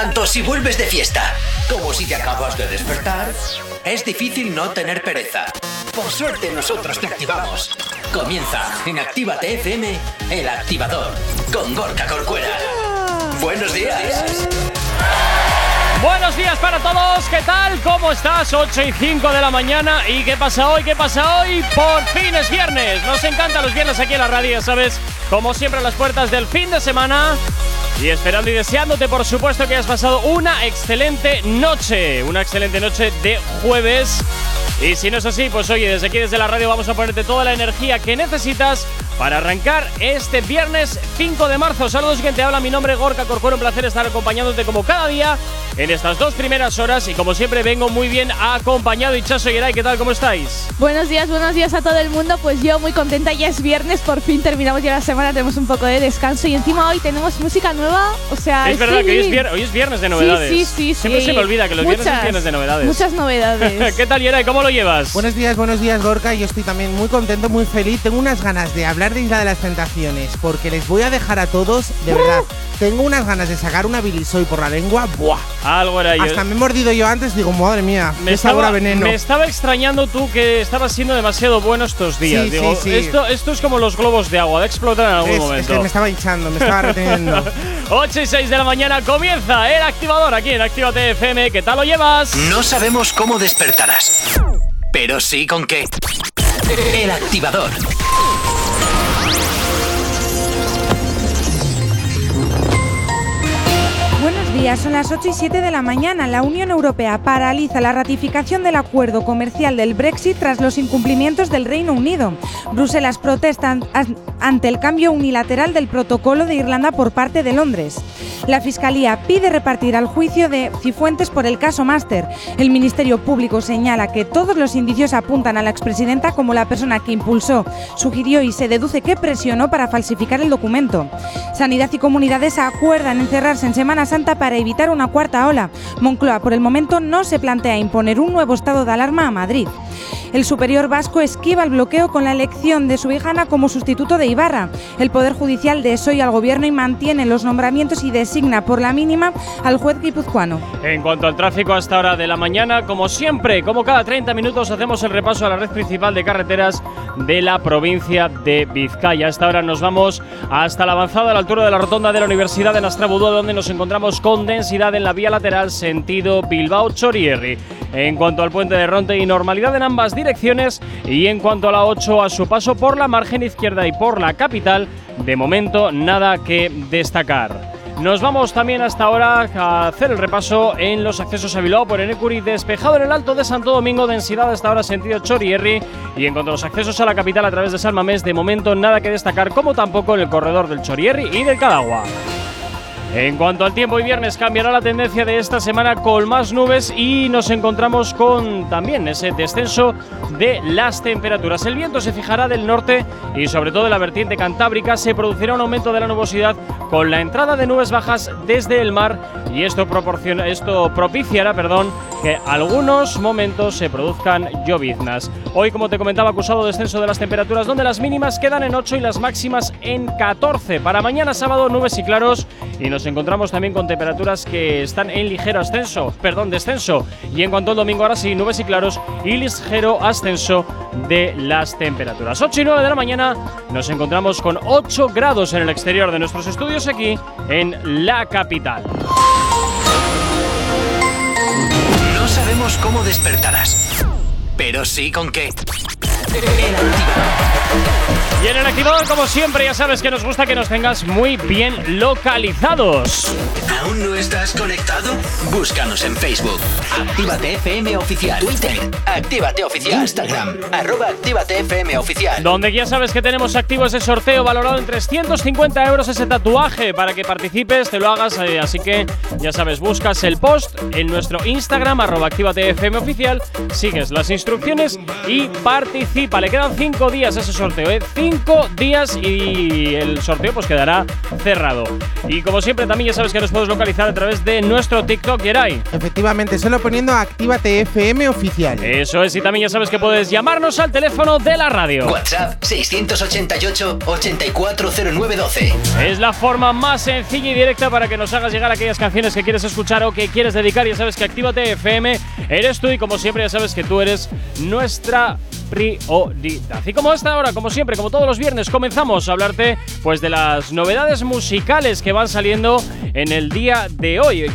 Tanto si vuelves de fiesta como si te acabas de despertar, es difícil no tener pereza. Por suerte nosotros te activamos. Comienza en Actívate FM, el activador, con Gorka Corcuera. Buenos días. Buenos días para todos, ¿qué tal? ¿Cómo estás? 8 y 5 de la mañana. ¿Y qué pasa hoy? ¿Qué pasa hoy? Por fin es viernes. Nos encantan los viernes aquí en la radio, ¿sabes? Como siempre a las puertas del fin de semana. Y esperando y deseándote, por supuesto, que hayas pasado una excelente noche. Una excelente noche de jueves. Y si no es así, pues oye, desde aquí, desde la radio, vamos a ponerte toda la energía que necesitas para arrancar este viernes 5 de marzo. Saludos, quien te habla. Mi nombre es Gorka Corcuero. Un placer estar acompañándote como cada día en estas dos primeras horas. Y como siempre, vengo muy bien acompañado. Y Chaso Yeray, ¿qué tal? ¿Cómo estáis? Buenos días, buenos días a todo el mundo. Pues yo muy contenta. Ya es viernes, por fin terminamos ya la semana. Tenemos un poco de descanso. Y encima hoy tenemos música nueva. O sea, es verdad que hoy es, viernes, hoy es, viernes, de novedades. Sí, sí, sí. Siempre se me olvida que los viernes son viernes de novedades. Muchas novedades. ¿Qué tal, Yeray? ¿Cómo lo llevas? Buenos días, buenos días, Gorka. Yo estoy también muy contento, muy feliz. Tengo unas ganas de hablar de Isla de las Tentaciones porque les voy a dejar a todos, de verdad, tengo unas ganas de sacar una bilisoy por la lengua, ¡buah! Algo era yo. Hasta me he mordido yo antes, digo, madre mía, me estaba, veneno. Me estaba extrañando tú que estabas siendo demasiado bueno estos días. Sí, digo, sí, sí. Esto, esto es como los globos de agua, de explotar en algún es, momento. Es que me estaba hinchando, me estaba reteniendo. 8 y 6 de la mañana comienza el activador aquí en Actívate FM. ¿Qué tal lo llevas? No sabemos cómo despertarás, pero sí con qué. El activador. Días, son las 8 y 7 de la mañana. La Unión Europea paraliza la ratificación del acuerdo comercial del Brexit tras los incumplimientos del Reino Unido. Bruselas protesta ante el cambio unilateral del protocolo de Irlanda por parte de Londres. La Fiscalía pide repartir al juicio de Cifuentes por el caso Master. El Ministerio Público señala que todos los indicios apuntan a la expresidenta como la persona que impulsó, sugirió y se deduce que presionó para falsificar el documento. Sanidad y comunidades acuerdan encerrarse en Semana Santa para evitar una cuarta ola. Moncloa por el momento no se plantea imponer un nuevo estado de alarma a Madrid. El superior vasco esquiva el bloqueo con la elección de Subijana como sustituto de Ibarra. El Poder Judicial desoye al gobierno y mantiene los nombramientos y designa por la mínima al juez guipuzcoano. En cuanto al tráfico a esta hora de la mañana, como siempre, como cada 30 minutos, hacemos el repaso a la red principal de carreteras de la provincia de Vizcaya. A esta hora nos vamos hasta la avanzada a la altura de la rotonda de la Universidad de Nastrabudúa, donde nos encontramos con densidad en la vía lateral sentido Bilbao-Chorierri. En cuanto al puente de Ronte y normalidad en ambas direcciones y en cuanto a la 8 a su paso por la margen izquierda y por la capital, de momento nada que destacar. Nos vamos también hasta ahora a hacer el repaso en los accesos a Bilbao por Enecuri, despejado en el Alto de Santo Domingo, densidad hasta ahora sentido Chorierri y en cuanto a los accesos a la capital a través de Salmamés, de momento nada que destacar, como tampoco en el corredor del Chorierri y del Cadagua. En cuanto al tiempo y viernes cambiará la tendencia de esta semana con más nubes y nos encontramos con también ese descenso de las temperaturas. El viento se fijará del norte y sobre todo en la vertiente cantábrica se producirá un aumento de la nubosidad con la entrada de nubes bajas desde el mar y esto proporciona esto propiciará, perdón, que algunos momentos se produzcan lloviznas. Hoy, como te comentaba, acusado descenso de las temperaturas donde las mínimas quedan en 8 y las máximas en 14. Para mañana sábado nubes y claros y nos encontramos también con temperaturas que están en ligero ascenso, perdón, descenso. Y en cuanto al domingo, ahora sí, nubes y claros y ligero ascenso de las temperaturas. 8 y 9 de la mañana nos encontramos con 8 grados en el exterior de nuestros estudios aquí en la capital. No sabemos cómo despertarás, pero sí con qué. El activador. Y en el activador, como siempre, ya sabes que nos gusta que nos tengas muy bien localizados. ¿Aún no estás conectado? Búscanos en Facebook. Actívate FM Oficial. Twitter. Actívate Oficial. Instagram. Arroba Actívate FM Oficial. Donde ya sabes que tenemos activo ese sorteo valorado en 350 euros ese tatuaje para que participes, te lo hagas. eh, así que ya sabes, buscas el post en nuestro Instagram, arroba Actívate FM Oficial, sigues las instrucciones y participa. Le quedan 5 días a ese sorteo, ¿eh? Cinco días y el sorteo pues quedará cerrado. Y como siempre, también ya sabes que nos puedes localizar a través de nuestro TikTok, Yeray. Efectivamente, solo poniendo Actívate FM oficial. Eso es, y también ya sabes que puedes llamarnos al teléfono de la radio. WhatsApp 688-840912. Es la forma más sencilla y directa para que nos hagas llegar aquellas canciones que quieres escuchar o que quieres dedicar. Ya sabes que Actívate FM eres tú y como siempre ya sabes que tú eres nuestra prioridad. Y como esta hora, como siempre, como todos los viernes, comenzamos a hablarte pues de las novedades musicales que van saliendo en el día de hoy.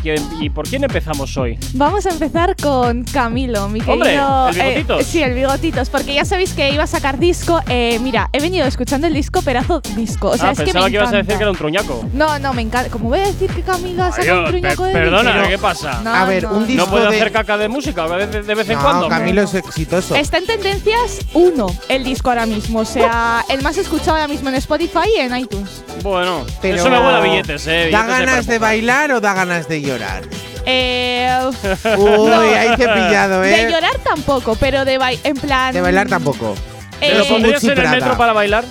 ¿Y por quién empezamos hoy? Vamos a empezar con Camilo, mi Hombre, querido. ¿el Bigotitos? eh, sí, el bigotitos, porque ya sabéis que iba a sacar disco. Eh, mira, he venido escuchando el disco, pedazo disco. O sea, ah, es que pensaba me que ibas a decir que era un truñaco. No, no, me encanta. ¿Cómo voy a decir que Camilo ha sacado un truñaco de perdona, disco? ¿qué pasa? No, A ver, no. un ¿No disco puedo de- hacer caca de música de vez, de vez en No, cuando? Camilo es exitoso. Está en tendencias uno el disco ahora mismo. O sea, el más escuchado ahora mismo en Spotify y en iTunes. Bueno, Pero eso me huele a billetes, eh. ¿Da billetes ganas de bailar o da ganas de llorar? Eh, Uy, ahí te he pillado, ¿eh? De llorar tampoco, pero de bailar. En plan. De bailar tampoco. ¿Te eh, lo pondrías en el metro para bailar?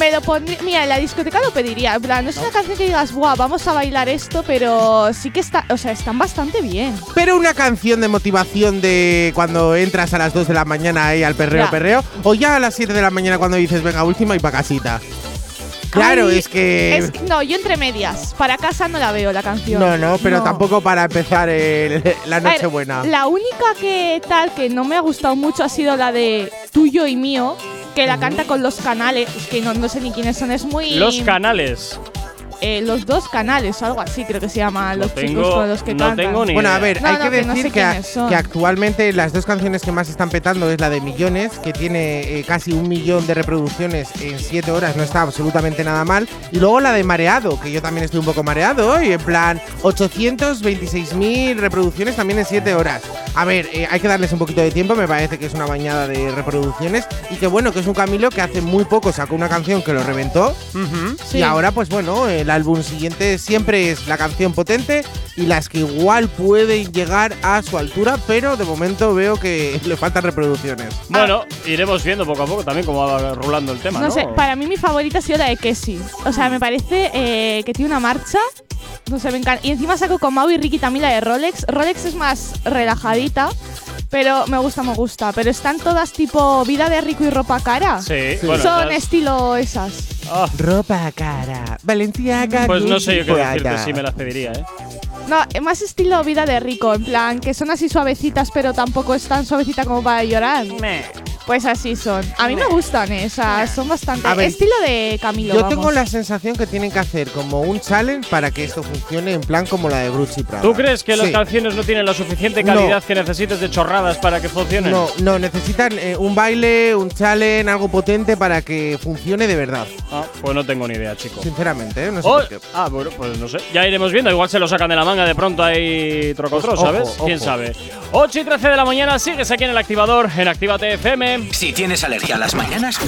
Me lo pondría. Mira, en la discoteca lo pediría. En plan, no es una canción que digas, guau, vamos a bailar esto, pero sí que está. O sea, están bastante bien. Pero una canción de motivación de cuando entras a las 2 de la mañana ahí al perreo, Ya. perreo. O ya a las 7 de la mañana cuando dices, venga, última y pa' casita. Claro, Ay, es que. Es que- no, yo entre medias. Para casa no la veo la canción. no, no, pero tampoco para empezar el- la A ver, noche buena. La única que tal que no me ha gustado mucho ha sido la de tuyo y mío, que la canta con los canales, que no, no sé ni quiénes son, es muy. Los canales. Eh, los dos canales o algo así, creo que se llama No los chicos con los que no cantan. tengo ni Bueno, a ver, No, hay no, que que no decir sé que, a- que actualmente las dos canciones que más están petando es la de Millones, que tiene eh, casi un millón de reproducciones en 7 horas, no está absolutamente nada mal. Y luego la de Mareado, que yo también estoy un poco mareado hoy, en plan 826.000 reproducciones también en 7 horas. A ver, eh, hay que darles un poquito de tiempo, me parece que es una bañada de reproducciones. Y que bueno, que es un Camilo que hace muy poco sacó una canción que lo reventó. Sí. Y ahora, pues bueno, el álbum siguiente siempre es la canción potente y las que igual pueden llegar a su altura, pero de momento veo que le faltan reproducciones. Bueno, iremos viendo poco a poco también cómo va rulando el tema, ¿no? No sé, para mí mi favorita ha sido la de Kessie. O sea, me parece eh, que tiene una marcha. No sé, me encanta. Y encima saco con Mau y Ricky también la de Rolex. Rolex es más relajadita, pero me gusta, me gusta. Pero están todas tipo vida de rico y ropa cara. Sí, bueno. Son estilo esas. Ropa cara, Valenciaga. pues no sé yo qué decirte si me las pediría, ¿eh? No, más estilo vida de rico, en plan, que son así suavecitas, pero tampoco es tan suavecita como para llorar. Pues así son. A mí me gustan esas, son bastante. A ver, estilo de Camilo. Yo vamos. tengo la sensación que tienen que hacer como un challenge para que esto funcione en plan como la de Gucci Prada. ¿Tú crees que las Sí. canciones no tienen la suficiente No. calidad que necesites de chorradas para que funcionen? No, no, necesitan eh, un baile, un challenge, algo potente para que funcione de verdad. Ah, pues no tengo ni idea, chico. Sinceramente, ¿eh? no sé Oh, por qué. ah, bueno, pues no sé. Ya iremos viendo. Igual se lo sacan de la manga de pronto ahí trocotro, Pues, ¿sabes? ojo, ¿Quién sabe? 8 y 13 de la mañana, sigues aquí en el activador, en Actívate FM. Si tienes alergia a las mañanas,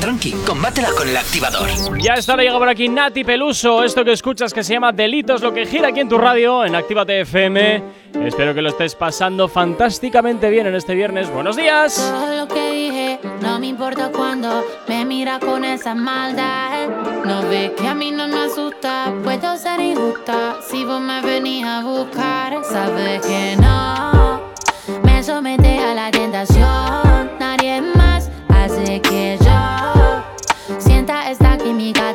tranqui, combátela con el activador. Ya está, llega por aquí Nati Peluso. Esto que escuchas que se llama Delitos, lo que gira aquí en tu radio, en Actívate FM. Espero que lo estés pasando fantásticamente bien en este viernes. ¡Buenos días! Todo lo que dije, no me importa cuando me mira con esa maldad. No ve que a mí no me asusta, puedo ser injusta. Si vos me venís a buscar, sabes que no. Me somete a la tentación, más. Hace que yo sienta esta química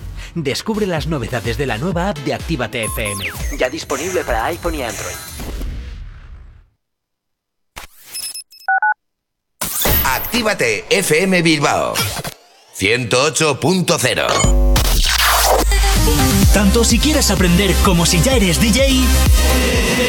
Descubre las novedades de la nueva app de Actívate FM. Ya disponible para iPhone y Android. Actívate FM Bilbao 108.0 tanto si quieres aprender como si ya eres DJ,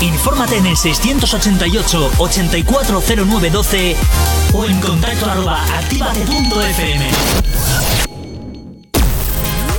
Infórmate en el 688 840912 o en contacto arroba activate.fm.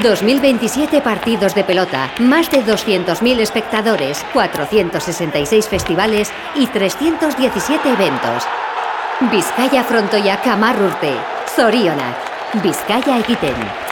2027 partidos de pelota, más de 200.000 espectadores, 466 festivales y 317 eventos. Vizcaya Frontoia Camarurte, Zorionak, Vizcaya Egiten.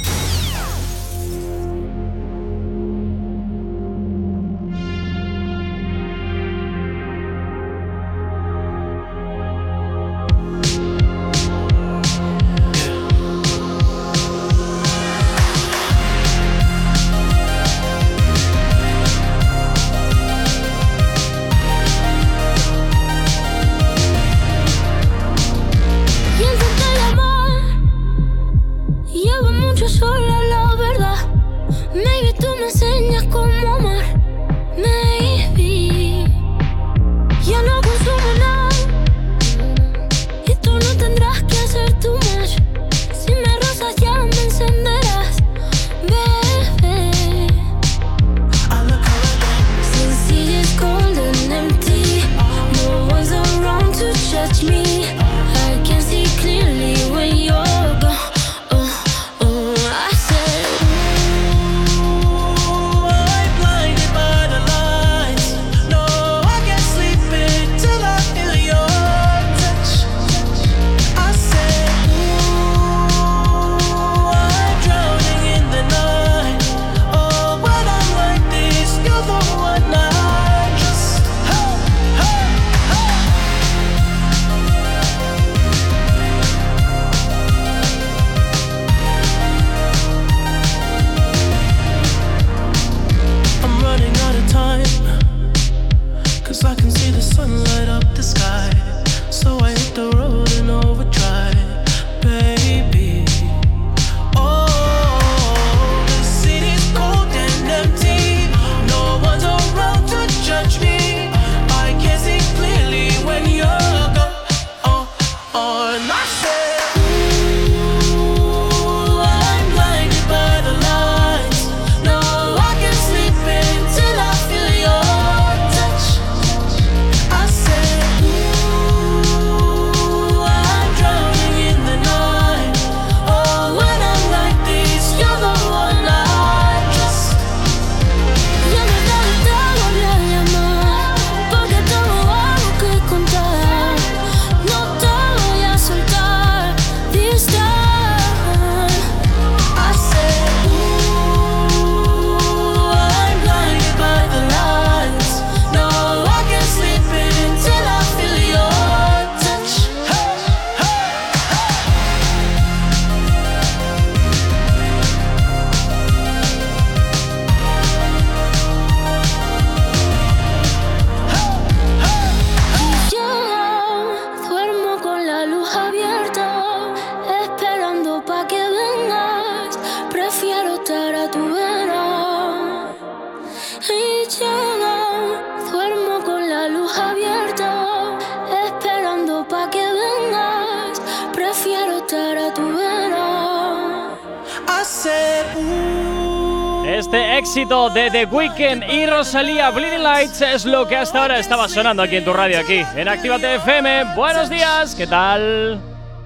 De Weeknd y Rosalía Bleeding Lights es lo que hasta ahora estaba sonando aquí en tu radio, aquí en Actívate FM. Buenos días, ¿qué tal?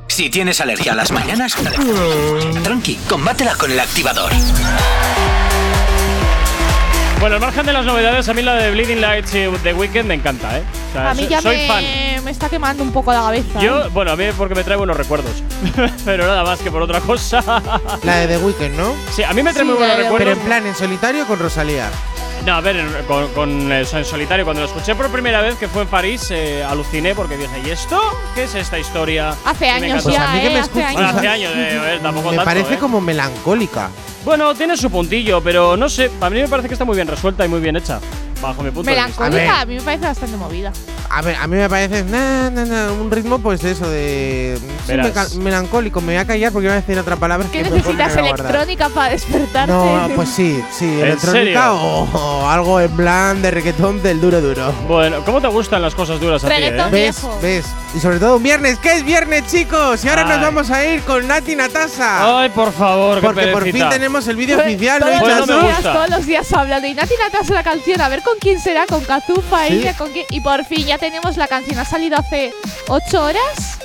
Si tienes alergia a las mañanas, tranqui, combátela con el activador. Bueno, al margen de las novedades, a mí la de Bleeding Lights y The Weeknd me encanta, ¿eh? O sea, A mí ya soy me, fan. me está quemando un poco la cabeza. Yo, bueno, a mí porque me trae buenos recuerdos. Pero nada más que por otra cosa. La de The Weeknd, ¿no? Sí, a mí me trae Sí, muy buenos The Pero recuerdos. en plan, en solitario con Rosalía. No, a ver, en- con, con, en solitario, cuando lo escuché por primera vez, que fue en París, eh, aluciné porque dije, ¿y esto? ¿Qué es esta historia? Hace años. Pues ya, a mí que ¿eh? me hace escuches- Bueno, años. hace años, eh, ver, tampoco Me tanto, parece eh. como melancólica. Bueno, tiene su puntillo, pero no sé, a mí me parece que está muy bien resuelta y muy bien hecha, bajo mi punto de vista. Melancólica, a mí me parece bastante movida. A ver, a mí me parece na, na, na, un ritmo, pues eso, de. Verás. meca- melancólico. Me voy a callar porque voy a decir otra palabra. ¿Qué que necesitas electrónica para despertarte? No, pues sí, sí, electrónica o, o algo en plan de reggaetón del duro duro. Bueno, ¿cómo te gustan las cosas duras a ti, eh? ¿Ves? ¿Ves? Y sobre todo un viernes, ¿qué es viernes, chicos? Y ahora Ay. nos vamos a ir con Nati Natasa. Ay, por favor, qué porque por fin tenemos el vídeo Todos- oficial, ¿no, todos, Pues no los días, todos los días hablando. Y Nati Natas la canción, a ver con quién será, con Kazufa, Sí. ella, con quién. Y por fin ya tenemos la canción. Ha salido hace 8 horas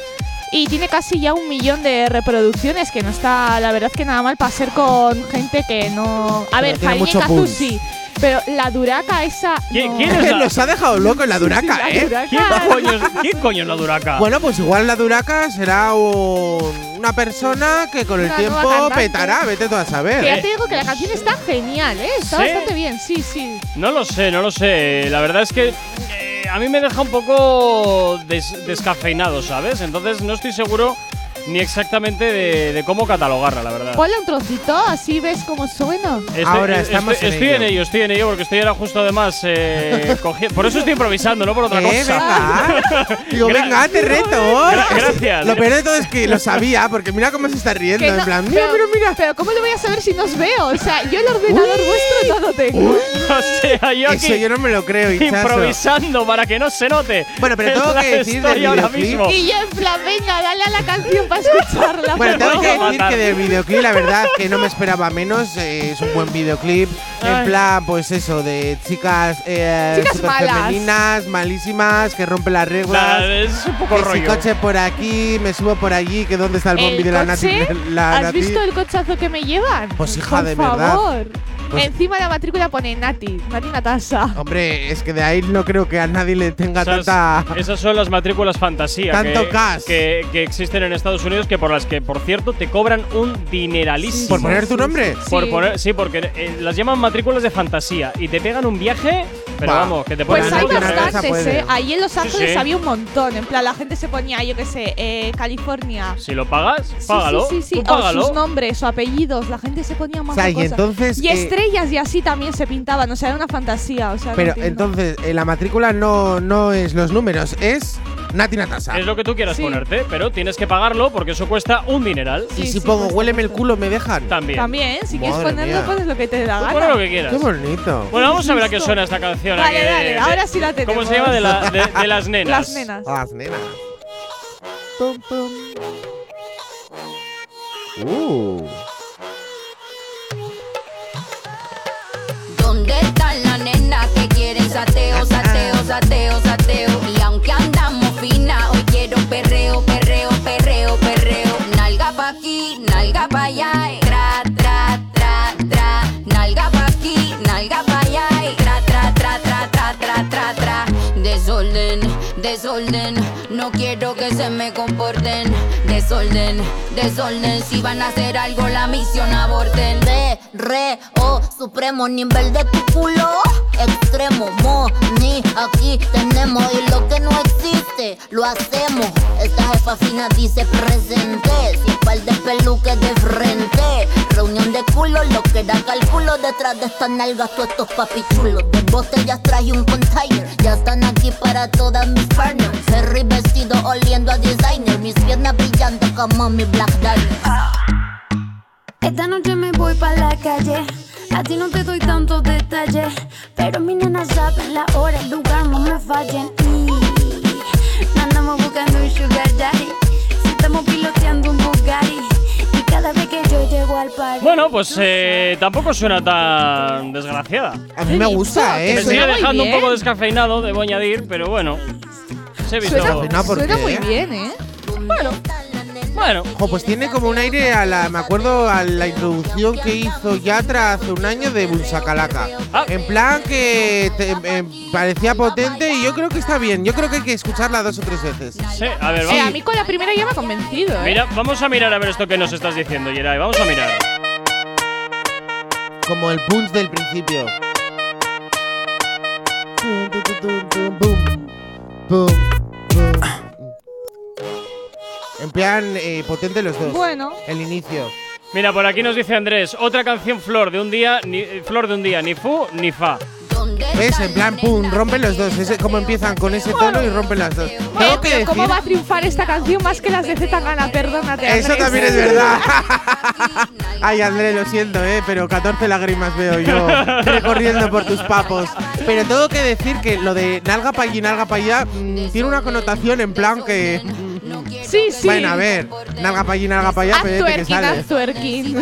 y tiene casi ya un millón de reproducciones, que no está, la verdad, que nada mal para ser con gente que no. A Pero ver, mucho Kazu sí. Pero la duraca esa. ¿Quién- no. quién es la- Nos ha dejado loco en la duraca, Sí, la ¿eh? duraca. ¿Quién coño, es, ¿Quién coño es la duraca? Bueno, pues igual la duraca será un- una persona que con el Una tiempo nueva cantante. petará, vete tú a saber. Que ya te digo que la canción está genial, ¿eh? Está ¿Sí? bastante bien, sí, sí. No lo sé, no lo sé. La verdad es que eh, a mí me deja un poco des- descafeinado, ¿sabes? Entonces no estoy seguro ni exactamente de, de cómo catalogarla, la verdad. Ponle un trocito, así ves cómo suena. Estoy, Ahora eh, estamos estoy, en estoy ello. en ello, estoy en ello, porque estoy ahora justo además eh, cogi- Por eso estoy improvisando, no por otra Eh, cosa. venga. Digo, venga, te reto. Gra- gracias. Lo peor de todo es que lo sabía, porque mira cómo se está riendo. En plan, mira, pero, mira, mira. Pero ¿cómo lo voy a saber si no os veo? O sea, yo el ordenador vuestro no lo tengo. o sea, yo Eso aquí yo no me lo creo, hinchazo. improvisando para que no se note. Bueno, pero tengo que decir del ahora mismo. Y yo en plan, venga, dale a la canción para escucharla. Bueno, tengo que decir que del videoclip, la verdad, que no me esperaba menos. eh, es un buen videoclip. Ay. En plan, pues eso, de chicas, eh, Chicas super malas. femeninas, malísimas, que rompen las reglas. La- es un poco que si coche por aquí, me subo por allí, que dónde está el ¿El bombi de la Nati. La ¿Has Nati. visto el cochazo que me llevan? Pues, hija, Por de verdad. favor. Pues- Encima de la matrícula pone Nati, Nati Natasa. Hombre, es que de ahí no creo que a nadie le tenga Esas, tanta. esas son las matrículas fantasía Tanto que, cash. que, que existen en Estados Unidos, que por las que, por cierto, te cobran un dineralísimo. ¿Por poner tu nombre? Por Sí. poner, sí, porque eh, las llaman matrículas de fantasía y te pegan un viaje, pero Va. vamos, que te ponen Pues hay bastantes. ¿eh? Ahí en Los Ángeles sí. había un montón. En plan, la gente se ponía, yo qué sé, eh, California. Si lo pagas, págalo. Sí, sí, sí. Tú O sus nombres o apellidos. La gente se ponía más O sea, y cosas. entonces. Y eh, estrellas y así también se pintaban. O sea, era una fantasía. O sea, no pero entonces, eh, la matrícula no, no es los números, es Nati Natasa. Es lo que tú quieras Sí. ponerte, pero tienes que pagarlo porque eso cuesta un dineral. y Sí, si sí, pongo pues, huéleme el pues, culo, me dejan. También. También, si quieres ponerlo, mía. pones lo que te da Tú gana. pon lo que quieras. Qué bonito. Bueno, vamos a ver a qué suena esta canción. Vale, aquí de- dale, de- ahora sí la ¿Cómo se tenemos. llama? De, la- de- de las nenas. Las nenas. A las nenas. Pum, pum. Uh. ¿Dónde están las nenas que quieren sateo, sateo, sateo, sateo? Desorden, no quiero que se me comporten. Desorden, desorden, si van a hacer algo la misión aborten. De, re, o, supremo nivel de tu culo. Extremo, mo, ni, aquí tenemos. Y lo que no existe, lo hacemos. Esta jefa fina dice presente. Sin par de peluques de frente. Reunión de culo, lo que da cálculo. Detrás de estas nalgas, todos estos papichulos. De botellas traje un container. Ya están aquí para todas mis partners. Ferry vestido oliendo a designer. Mis piernas brillando como mi Black Diamond. Esta noche me voy para la calle. A ti no te doy tantos detalles. Pero mi nena sabe la hora, el lugar, no me fallen. Y no andamos buscando un sugar daddy. Si estamos piloteando un Bugatti. Y cada vez que yo llego al party. Bueno, pues eh, tampoco suena tan desgraciada. A mí me gusta, Me ¿eh? sigue muy dejando un poco descafeinado, debo añadir, pero bueno. Se he visto. Suena, ¿por suena muy bien, ¿eh? Bueno, Bueno, pues tiene como un aire a la. Me acuerdo a la introducción que hizo Yatra hace un año de Bunsacalaca. Ah. En plan que te- em, parecía potente y yo creo que está bien. Yo creo que hay que escucharla dos o tres veces. sí, a ver, vamos. a mí con la primera ya me ha convencido, ¿eh? Mira, vamos a mirar a ver esto que nos estás diciendo, Yeray. Vamos a mirar. Como el punch del principio. Tum, tum, tum, tum, boom. En plan eh, potente los dos. Bueno. El inicio. Mira, por aquí nos dice Andrés, otra canción Flor de un día, ni, Flor de un día, ni fu ni fa. ¿Ves? En plan, pum, rompen los dos. Ese, como empiezan con ese tono y rompen las dos. Bueno, que ¿cómo va a triunfar esta canción más que las de Zetangana? Perdónate, Eso también es verdad. Ay, André, lo siento, ¿eh? Pero 14 lágrimas veo yo recorriendo por tus papos. Pero tengo que decir que lo de nalga pa' allí, nalga pa' allá, mm, tiene una connotación en plan que. Sí, sí. Bueno, a ver, nalga pa' allí, nalga pa' allá, Haz pero que twerking, sale. haz twerking. Sí,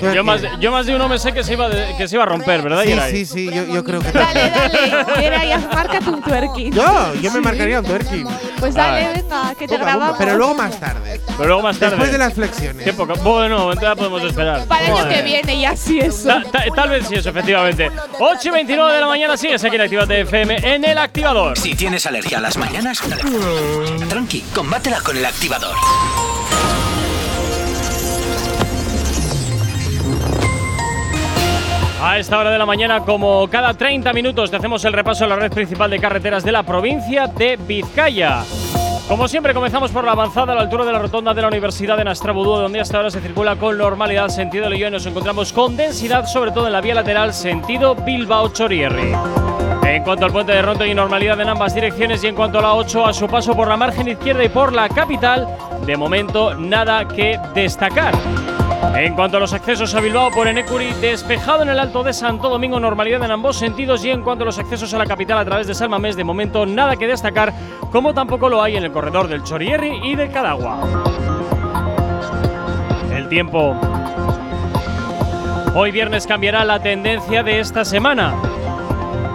twerking. Yo más, yo más de uno me sé que se iba, de- que se iba a romper, ¿verdad, sí, Yeray? sí, sí, yo, yo creo que Dale, también. dale. Era y haz, márcate un twerking. Yo, yo me marcaría un twerking. Pues dale, venga, que te Pumba, pumba, grabamos. Pero luego más tarde. Pero luego más tarde. Después de las flexiones. Qué poco. Bueno, entonces ya podemos esperar. Para el año Madre. que viene ya sí eso. Ta- ta- tal vez sí, eso, efectivamente. 8 y 29 de la mañana sigues aquí en Activate FM en el activador. Si tienes alergia a las mañanas, tranqui, combátela con el activador. A esta hora de la mañana, como cada 30 minutos, te hacemos el repaso a la red principal de carreteras de la provincia de Vizcaya. Como siempre, comenzamos por la avanzada a la altura de la rotonda de la Universidad de Nastrabudú, donde hasta ahora se circula con normalidad sentido León y nos encontramos con densidad, sobre todo en la vía lateral sentido Bilbao-Chorierri. En cuanto al puente de Ronto hay normalidad en ambas direcciones y en cuanto a la 8 a su paso por la margen izquierda y por la capital, de momento nada que destacar. En cuanto a los accesos a Bilbao por Enecuri, despejado en el Alto de Santo Domingo, normalidad en ambos sentidos y en cuanto a los accesos a la capital a través de Salmamés, de momento nada que destacar, como tampoco lo hay en el corredor del Chorierri y de Cadagua. El tiempo. Hoy viernes cambiará la tendencia de esta semana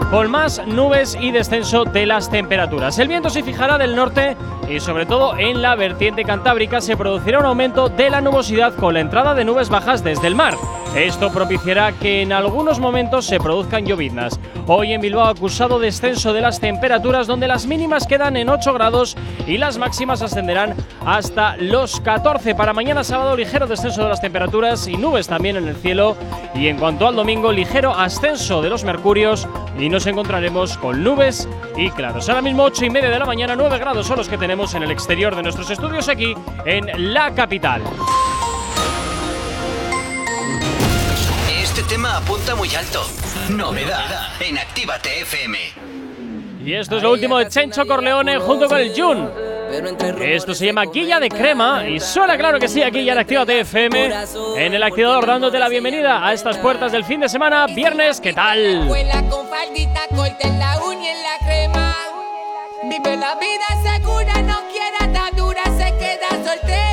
con más nubes y descenso de las temperaturas. El viento se fijará del norte y sobre todo en la vertiente cantábrica se producirá un aumento de la nubosidad con la entrada de nubes bajas desde el mar. Esto propiciará que en algunos momentos se produzcan lloviznas. Hoy en Bilbao acusado descenso de las temperaturas donde las mínimas quedan en 8 grados y las máximas ascenderán hasta los 14. Para mañana sábado ligero descenso de las temperaturas y nubes también en el cielo. Y en cuanto al domingo ligero ascenso de los mercurios y nos encontraremos con nubes y claros. Ahora mismo 8 y media de la mañana, 9 grados son los que tenemos en el exterior de nuestros estudios aquí en la capital. Este tema apunta muy alto. Novedad en Actívate FM. Y esto es lo último de Chencho Corleone junto con el Jun. Esto se llama Guilla de Crema y suena claro que sí aquí ya en Actívate FM en el activador dándote la bienvenida a estas puertas del fin de semana, viernes, ¿qué tal? Vuela con faldita corta en la uña y en la crema. Vive la vida segura, no quiere atadura, se queda soltera.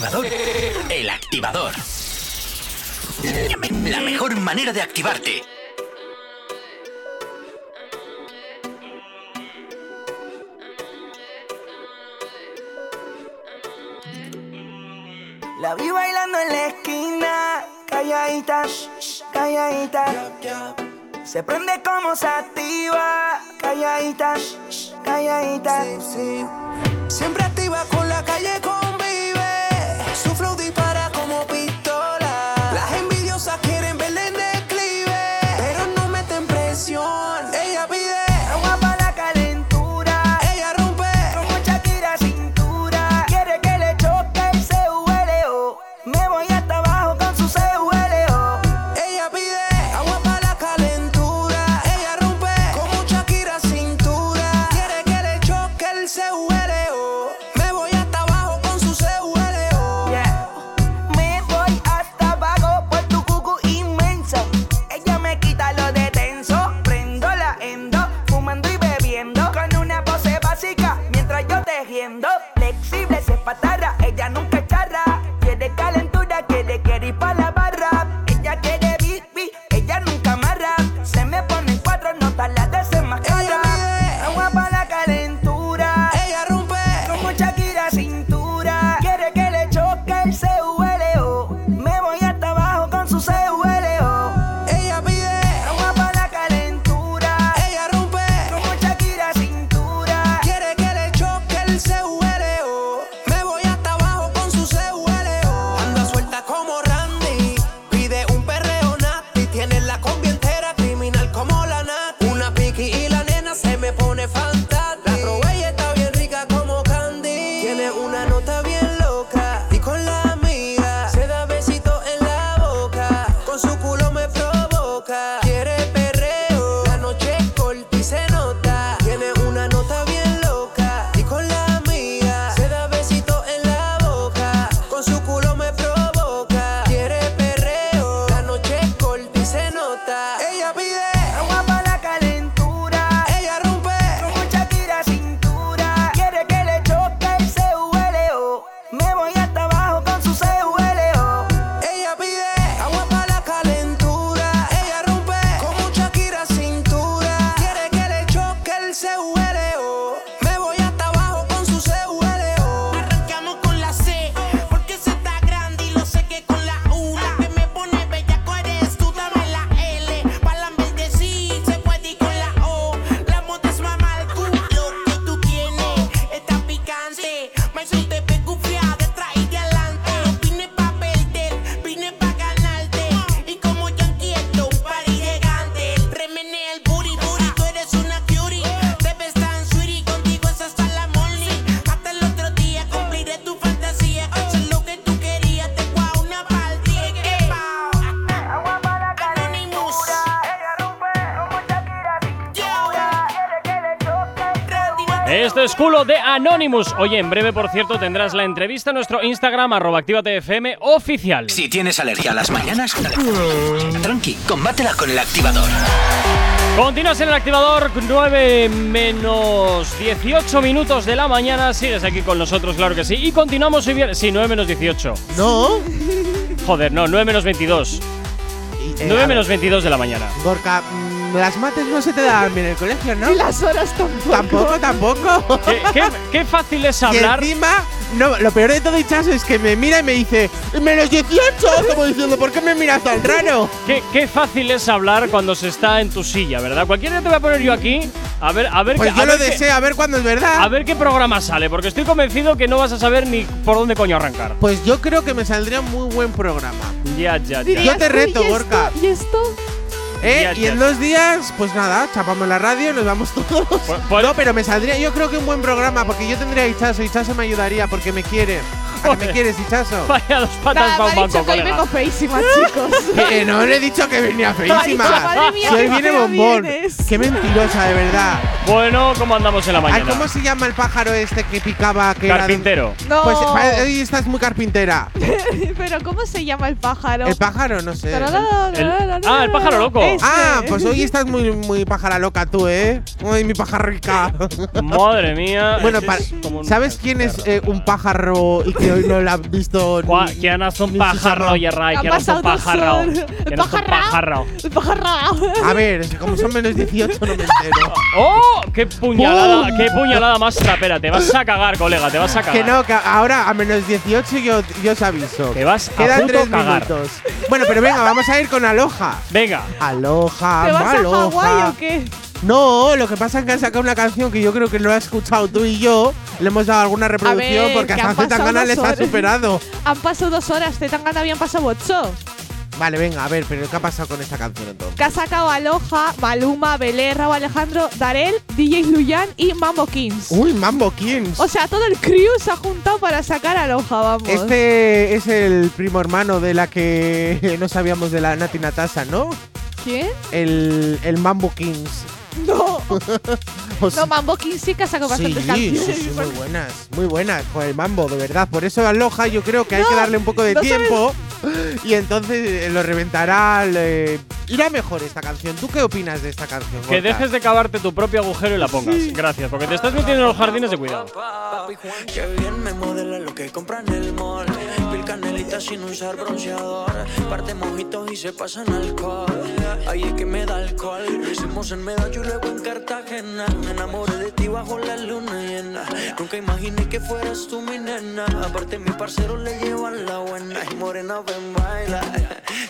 El activador. La mejor manera de activarte. La vi bailando en la esquina, calladita, calladita. Se prende como se activa, calladita, calladita. Sí, sí. Siempre activa con la calle. Con Esto es culo de Anonymous. Oye, en breve, por cierto, tendrás la entrevista en nuestro Instagram, arroba actívatefm oficial. Si tienes alergia a las mañanas, tranqui, combátela con el activador. Continúas en el activador, 9 menos 18 minutos de la mañana. Sigues aquí con nosotros, claro que sí. Y continuamos hoy viernes. Sí, 9 menos 18. No. Joder, no, 9 menos 22. Eh, 9 a menos 22 de la mañana. Gorka, mm, las mates no se te daban bien en el colegio, ¿no? Y las horas tampoco. Tampoco, tampoco. ¿Qué, qué, qué fácil es Y hablar. encima, no, lo peor de todo, Hichazo, es que me mira y me dice, menos 18, como diciendo, ¿por qué me miras tan raro? Qué, qué fácil es hablar cuando se está en tu silla, ¿verdad? Cualquier día te voy a poner yo aquí. A ver, a ver Pues qué- yo a lo ver qué- deseo, a ver cuándo es verdad. A ver qué programa sale, porque estoy convencido que no vas a saber ni por dónde coño arrancar. Pues yo creo que me saldría un muy buen programa. Ya, ya, ya. Yo te reto, "Uy, ¿y Gorka". ¿Y esto? ¿Eh? Y en dos días, pues nada, chapamos la radio, nos vamos todos. Pues- pues- no, pero me saldría, yo creo que un buen programa, porque yo tendría a Hichazo, Hichazo me ayudaría porque me quiere. ¿A que me quieres, Hichazo? Vaya dos patas Nada, para un banco, colega. vengo feísima, chicos. Que no le he dicho que venía feísima. madre mía, si hoy qué viene bombón. vienes. Qué mentirosa, de verdad. Bueno, ¿cómo andamos en la Ay, mañana? ¿Cómo se llama el pájaro este que picaba? Que era de- Carpintero. No. Pues pa- hoy estás muy carpintera. Pero ¿cómo se llama el pájaro? El pájaro, no sé. El- ah, el pájaro loco. Ese. Ah, pues hoy estás muy, muy pájara loca tú, ¿eh? Ay, mi pajarrica. Madre mía. bueno, es un- ¿sabes quién es eh, un pájaro y que hoy no lo has visto? ¿Quién es un pájaro? Yerray? ¿Quién es un pájaro? ¿Quién es un Pajarrao. pájaro? A ver, como son menos 18 no me entero. ¡Oh! ¡Qué puñalada! ¡Pum! ¡Qué puñalada más trapera! Te vas a cagar, colega, te vas a cagar. Que no, que ahora a menos 18 yo, yo os aviso. Te vas a Quedan tres cagar. minutos. Bueno, pero venga, vamos a ir con Aloha. Venga. Aloha, ¿Te vas a. Hawái o qué? No, lo que pasa es que han sacado una canción que yo creo que lo has escuchado tú y yo. Le hemos dado alguna reproducción ver, porque que hasta Zetangana les ha superado. Han pasado dos horas, Zetangana habían pasado ocho. Vale, venga, a ver, pero ¿qué ha pasado con esta canción entonces? Que ha sacado Aloha, Maluma, Belé, Raúl Alejandro, Darel, DJ Luyan y Mambo Kings. Uy, Mambo Kings. O sea, todo el crew se ha juntado para sacar Aloha, vamos. Este es el primo hermano de la que no sabíamos de la Nati Natasa, ¿no? ¿Quién? El, el Mambo Kings. No. O sea, No, Mambo Kings sí que ha sacado Sí, bastantes sí, canciones. sí, muy buenas, muy buenas, joder, Mambo, de verdad. Por eso Aloha yo creo que hay que darle un poco de no sabes- tiempo y entonces eh, lo reventará, le- irá mejor esta canción. ¿Tú qué opinas de esta canción? Que Gorka? dejes de cavarte tu propio agujero y la pongas. Gracias, porque te estás metiendo en los jardines de cuidado. Que bien me modela lo que compra en el mall. Sin usar bronceador. Parte mojitos y se pasan alcohol. Ahí es que me da alcohol. Hicimos en Medallo y luego en Cartagena. Me enamoré de ti bajo la luna llena. Nunca imaginé que fueras tú mi nena. Aparte, mi parcero le llevan la buena. Y morena, ven, baila.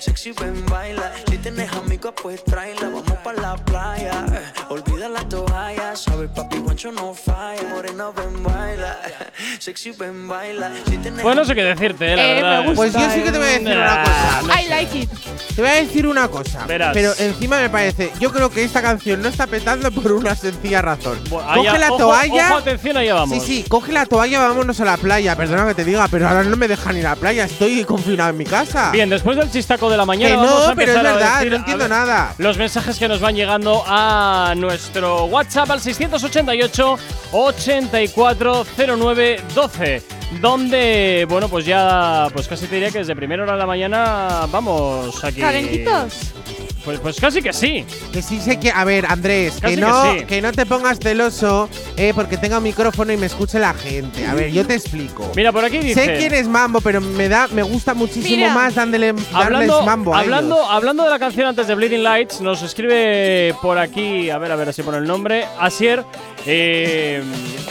Sexy, ven, baila. Si tienes amigos, pues tráela. Vamos pa' la playa. Olvida la toalla. Sabes, papi, guancho no falla. Morena, ven, baila. Sexy, ven, baila. Si tienes Pues no sé qué decirte, eh, la Eh, me verdad. gusta. Pues yo sí que te voy a decir una cosa. no I sé. like it. Te voy a decir una cosa. Verás. Pero encima me parece, yo creo que esta canción no está petando por una sencilla razón. Coge allá- la ojo- toalla. Ojo, atención, allá vamos. Sí, sí, coge la toalla, vámonos a la playa. Perdona que te diga, pero ahora no me dejan ir a la playa. Estoy confinado en mi casa. Bien, después del chistaco de la mañana Que no, vamos a pero es a verdad, decir, no entiendo ver, nada. Los mensajes que nos van llegando a nuestro WhatsApp al 688 840912 donde, bueno, pues ya, pues casi te diría que desde primera hora de la mañana vamos aquí. ¿Calentitos? Pues, pues casi que sí. Que sí sé que. A ver, Andrés, Casi que que no, sí. que no te pongas celoso, eh, porque tenga un micrófono y me escuche la gente. A ver, yo te explico. Mira, por aquí dice. sé quién es Mambo, pero me da, me gusta muchísimo Mira. más dándole, darles Hablando, mambo a hablando, ellos. hablando de la canción antes de Bleeding Lights, nos escribe por aquí, a ver, a ver si pone el nombre, Asier, eh,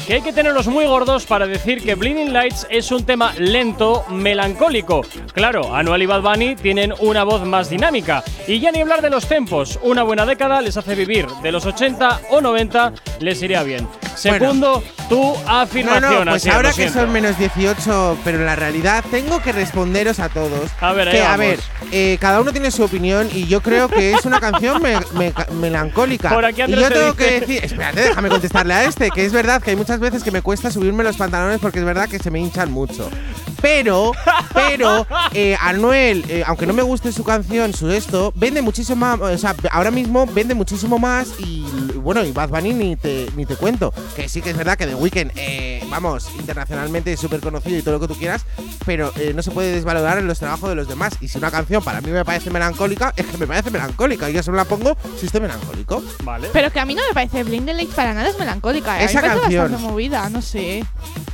que hay que tenerlos muy gordos para decir que Bleeding Lights es un tema lento, melancólico. Claro, Anuel y Bad Bunny tienen una voz más dinámica. Y ya ni hablar de los tempos, una buena década les hace vivir, de los 80 o 90 les iría bien. Segundo, tu No, afirmación, no, pues Asier, ahora que son menos 18, pero en la realidad tengo que responderos a todos. A ver, que, a ver, eh, cada uno tiene su opinión y yo creo que es una canción me- me- melancólica. Por aquí y yo te tengo que decir, espérate, déjame a este, que es verdad que hay muchas veces que me cuesta subirme los pantalones porque es verdad que se me hinchan mucho. Pero, pero, eh, Anuel, eh, aunque no me guste su canción, su esto, vende muchísimo más, o sea, ahora mismo vende muchísimo más y bueno, y Bad Bunny ni te, ni te cuento. Que sí que es verdad que The Weeknd, eh, vamos, internacionalmente es súper conocido y todo lo que tú quieras, pero eh, no se puede desvalorar en los trabajos de los demás. Y si una canción para mí me parece melancólica, es que me parece melancólica. Y yo solo la pongo si estoy melancólico. Vale. Pero que a mí no me parece Blinded Lights para nada es melancólica. ¿eh? Esa a mí me parece canción. bastante movida, no sé.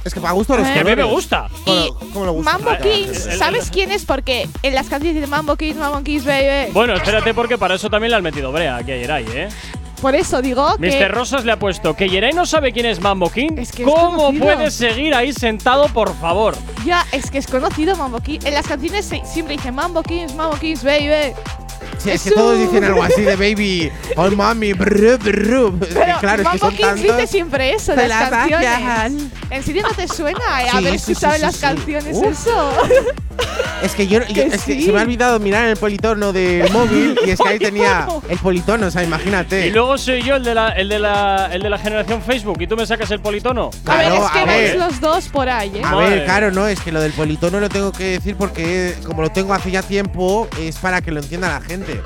Es que para gusto de los Que a mí me gusta. ¿Cómo, cómo le gusta? Mambo Ah, Kings, ¿sabes quién es? Porque en las canciones dice Mambo Kings, Mambo Kings, baby. Bueno, espérate porque para eso también le han metido brea aquí a Yeray, ¿eh? Por eso digo que. Mr. Rosas le ha puesto que Yeray no sabe quién es Mambo King. que es ¿Cómo conocido. puedes seguir ahí sentado, por favor? Ya, es que es conocido Mambo Kings. En las canciones siempre dice Mambo Kings, Mambo Kings, baby. Sí, es que todos dicen algo así de baby, oh mami, brr, brr. Es que Pero claro, es que Mambo son Kings dice tantos. siempre eso, Se las las canciones. ¿En serio no te suena eh, Sí, haber sí, sí, escuchado sí, en las sí. canciones eso? Es que yo, yo- Que es que sí. se me ha olvidado mirar en el politono del móvil y es que ahí tenía el politono, o sea, imagínate. Y luego soy yo el de la, el de la, el de la generación Facebook y tú me sacas el politono. a ver, Claro, es que a vais ver. los dos por ahí, ¿eh? A Madre. ver, claro, no, es que lo del politono lo tengo que decir porque como lo tengo hace ya tiempo, es para que lo entienda la gente.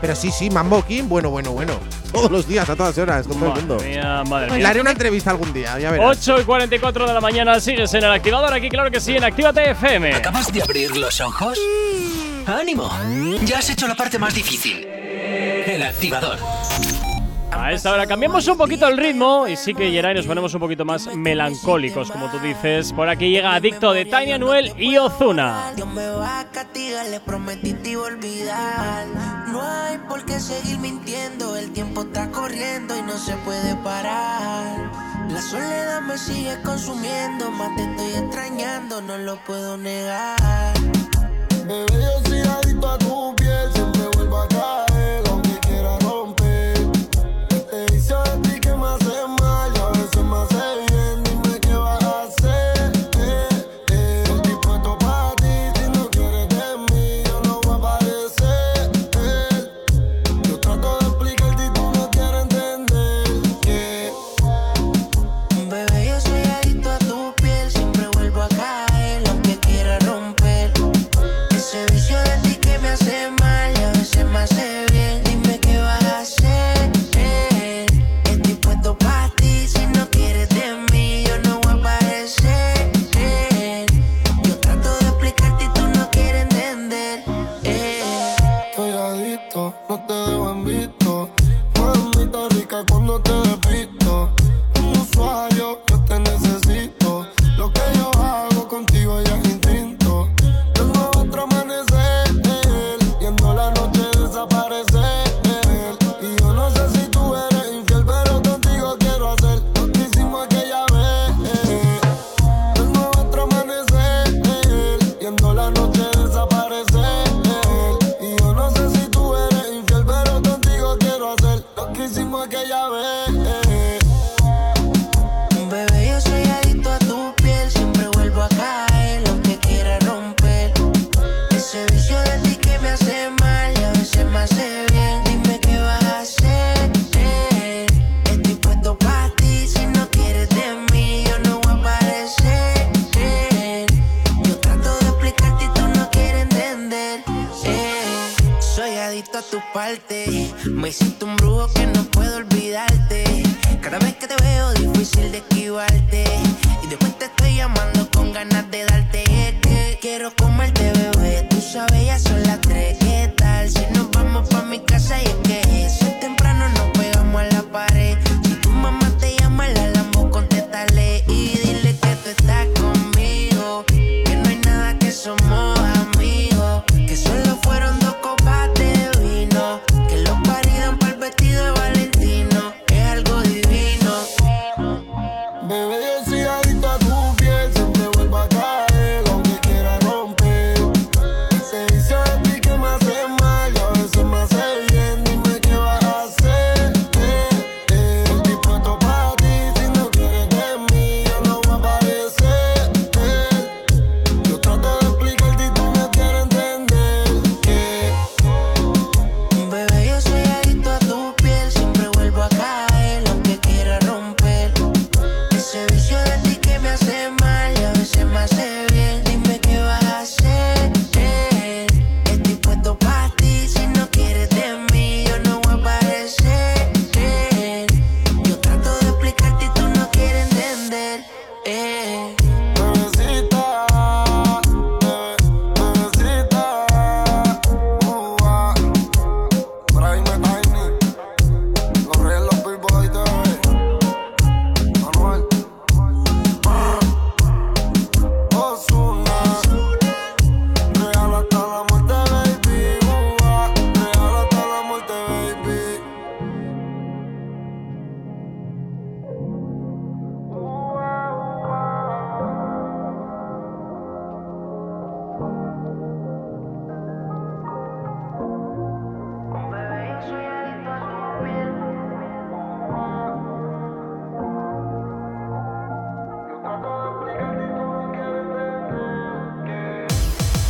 Pero sí, sí, Mambo King, bueno, bueno, bueno. Todos los días, a todas horas, con todo el mundo. Madre mía, madre Le mía. haré una entrevista algún día, ya verás. 8 y 44 de la mañana, sigues en el activador aquí, claro que sí, en Actívate FM. ¿Acabas de abrir los ojos? ¡Ánimo! Ya has hecho la parte más difícil. El activador. A esta hora cambiamos un poquito el ritmo y sí que Yeray nos ponemos un poquito más melancólicos, como tú dices. Por aquí llega Adicto de Tiny Anuel y Ozuna. Dios me va a castigar, le prometí te iba a olvidar. No hay por qué seguir mintiendo, el tiempo está corriendo y no se puede parar. La soledad me sigue consumiendo, más te estoy extrañando, no lo puedo negar. Bebé, yo soy adicto a tu piel, siempre vuelvo a caer,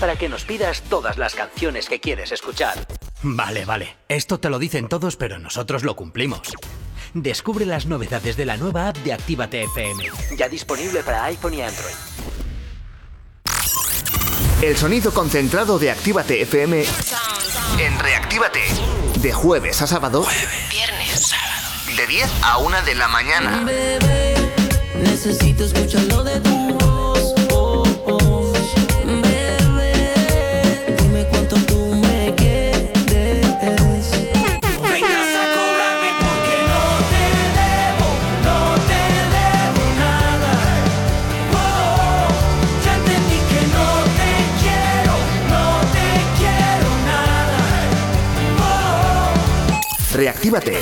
Para que nos pidas todas las canciones que quieres escuchar. Vale, vale. Esto te lo dicen todos, pero nosotros lo cumplimos. Descubre las novedades de la nueva app de Actívate FM. Ya disponible para iPhone y Android. El sonido concentrado de Actívate FM en Reactívate. De jueves a sábado. Viernes, sábado. De 10 a 1 de la mañana. Bebé, necesito escucharlo de tu Reactívate.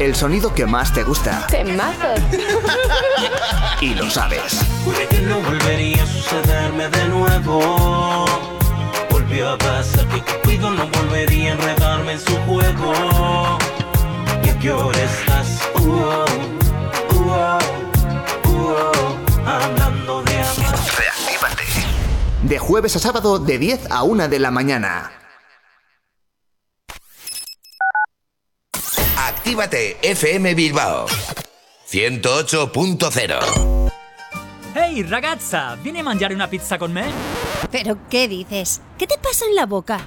El sonido que más te gusta. Temazos. Y lo sabes. Juré que no volvería a sucederme de nuevo. Volvió a pasar que Cupido no volvería a enredarme en su juego. ¿Y a qué hora estás? Uh, uh, uh, uh, hablando de amor. Reactívate. De jueves a sábado de 10 a 1 de la mañana. Actívate FM Bilbao 108.0 Ehi ragazza, vieni a mangiare una pizza con me? ¿Pero qué dices? ¿Qué te pasa en la boca?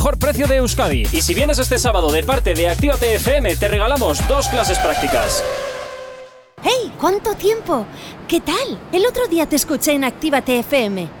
precio de Euskadi. Y si vienes este sábado de parte de Actívate FM, te regalamos dos clases prácticas. ¡Hey! ¿Cuánto tiempo? ¿Qué tal? El otro día te escuché en Actívate FM.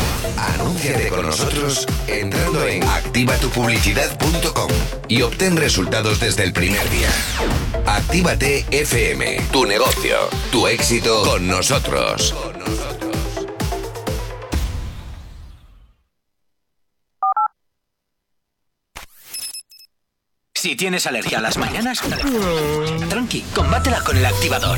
Anúnciate con nosotros entrando en activatupublicidad.com y obtén resultados desde el primer día. Actívate FM, tu negocio, tu éxito con nosotros. Si tienes alergia a las mañanas, tranqui, combátela con el activador.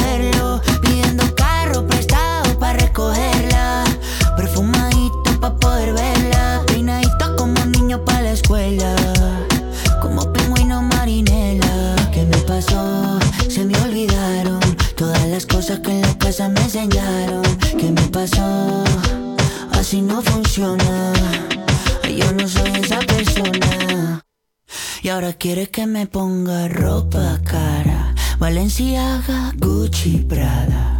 poder verla Peinadito como niño pa' la escuela Como pingüino marinela ¿Qué me pasó? Se me olvidaron Todas las cosas que en la casa me enseñaron ¿Qué me pasó? Así no funciona. Yo no soy esa persona. Y ahora quiere que me ponga ropa cara. Valenciaga, Gucci, Prada.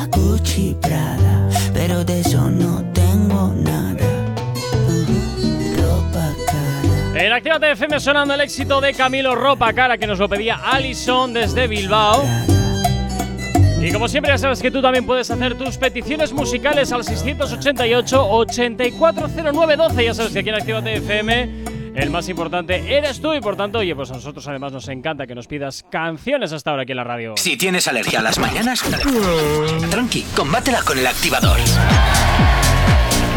Gucci, Prada. Pero de eso no tengo nada. Ropa cara. En Actívate FM sonando el éxito de Camilo Ropa Cara que nos lo pedía Alison desde Bilbao. Y como siempre ya sabes que tú también puedes hacer tus peticiones musicales al 688-840912. Ya sabes que aquí en Actívate FM el más importante eres tú y por tanto, oye, pues a nosotros además nos encanta que nos pidas canciones hasta ahora aquí en la radio. Si tienes alergia a las mañanas, tranqui, combátela con el activador.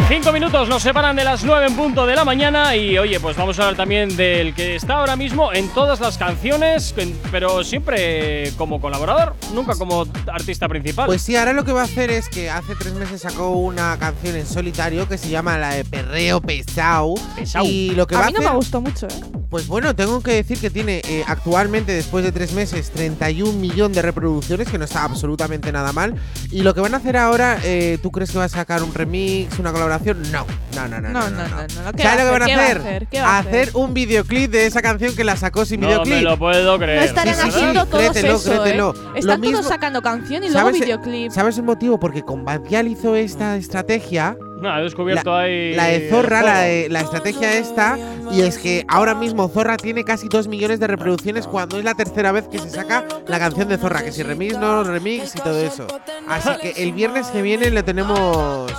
Cinco minutos nos separan de las nueve en punto de la mañana y oye, pues vamos a hablar también del que está ahora mismo en todas las canciones, pero siempre como colaborador, nunca como artista principal. Pues sí, ahora lo que va a hacer es que hace tres meses sacó una canción en solitario que se llama la de Perreo Pesao. Pesao. Y lo que a va mí no hacer, me gustó mucho, ¿eh? Pues bueno, tengo que decir que tiene eh, actualmente, después de tres meses, 31 millones de reproducciones, que no está absolutamente nada mal. Y lo que van a hacer ahora, eh, ¿tú crees que va a sacar un remix, una colaboración? No, no, no, no. No, no, no. no, ¿Qué ¿Sabes lo que van a a hacer? hacer? ¿Qué va a hacer? Hacer un videoclip de esa canción que la sacó sin no videoclip. me lo puedo creer. No estarán Sí, sí, sí, haciendo todos créetelo, eso, créetelo. ¿eh? Lo Están mismo- todos sacando canción y luego ¿Sabes, videoclip. ¿Sabes el motivo? Porque con Bandial hizo esta estrategia. No, he descubierto ahí. La de Zorra, la, de- la estrategia esta, y es que ahora mismo Zorra tiene casi 2 millones de reproducciones cuando es la tercera vez que se saca la canción de Zorra, que si remix, no remix y todo eso. Así que el viernes que viene le tenemos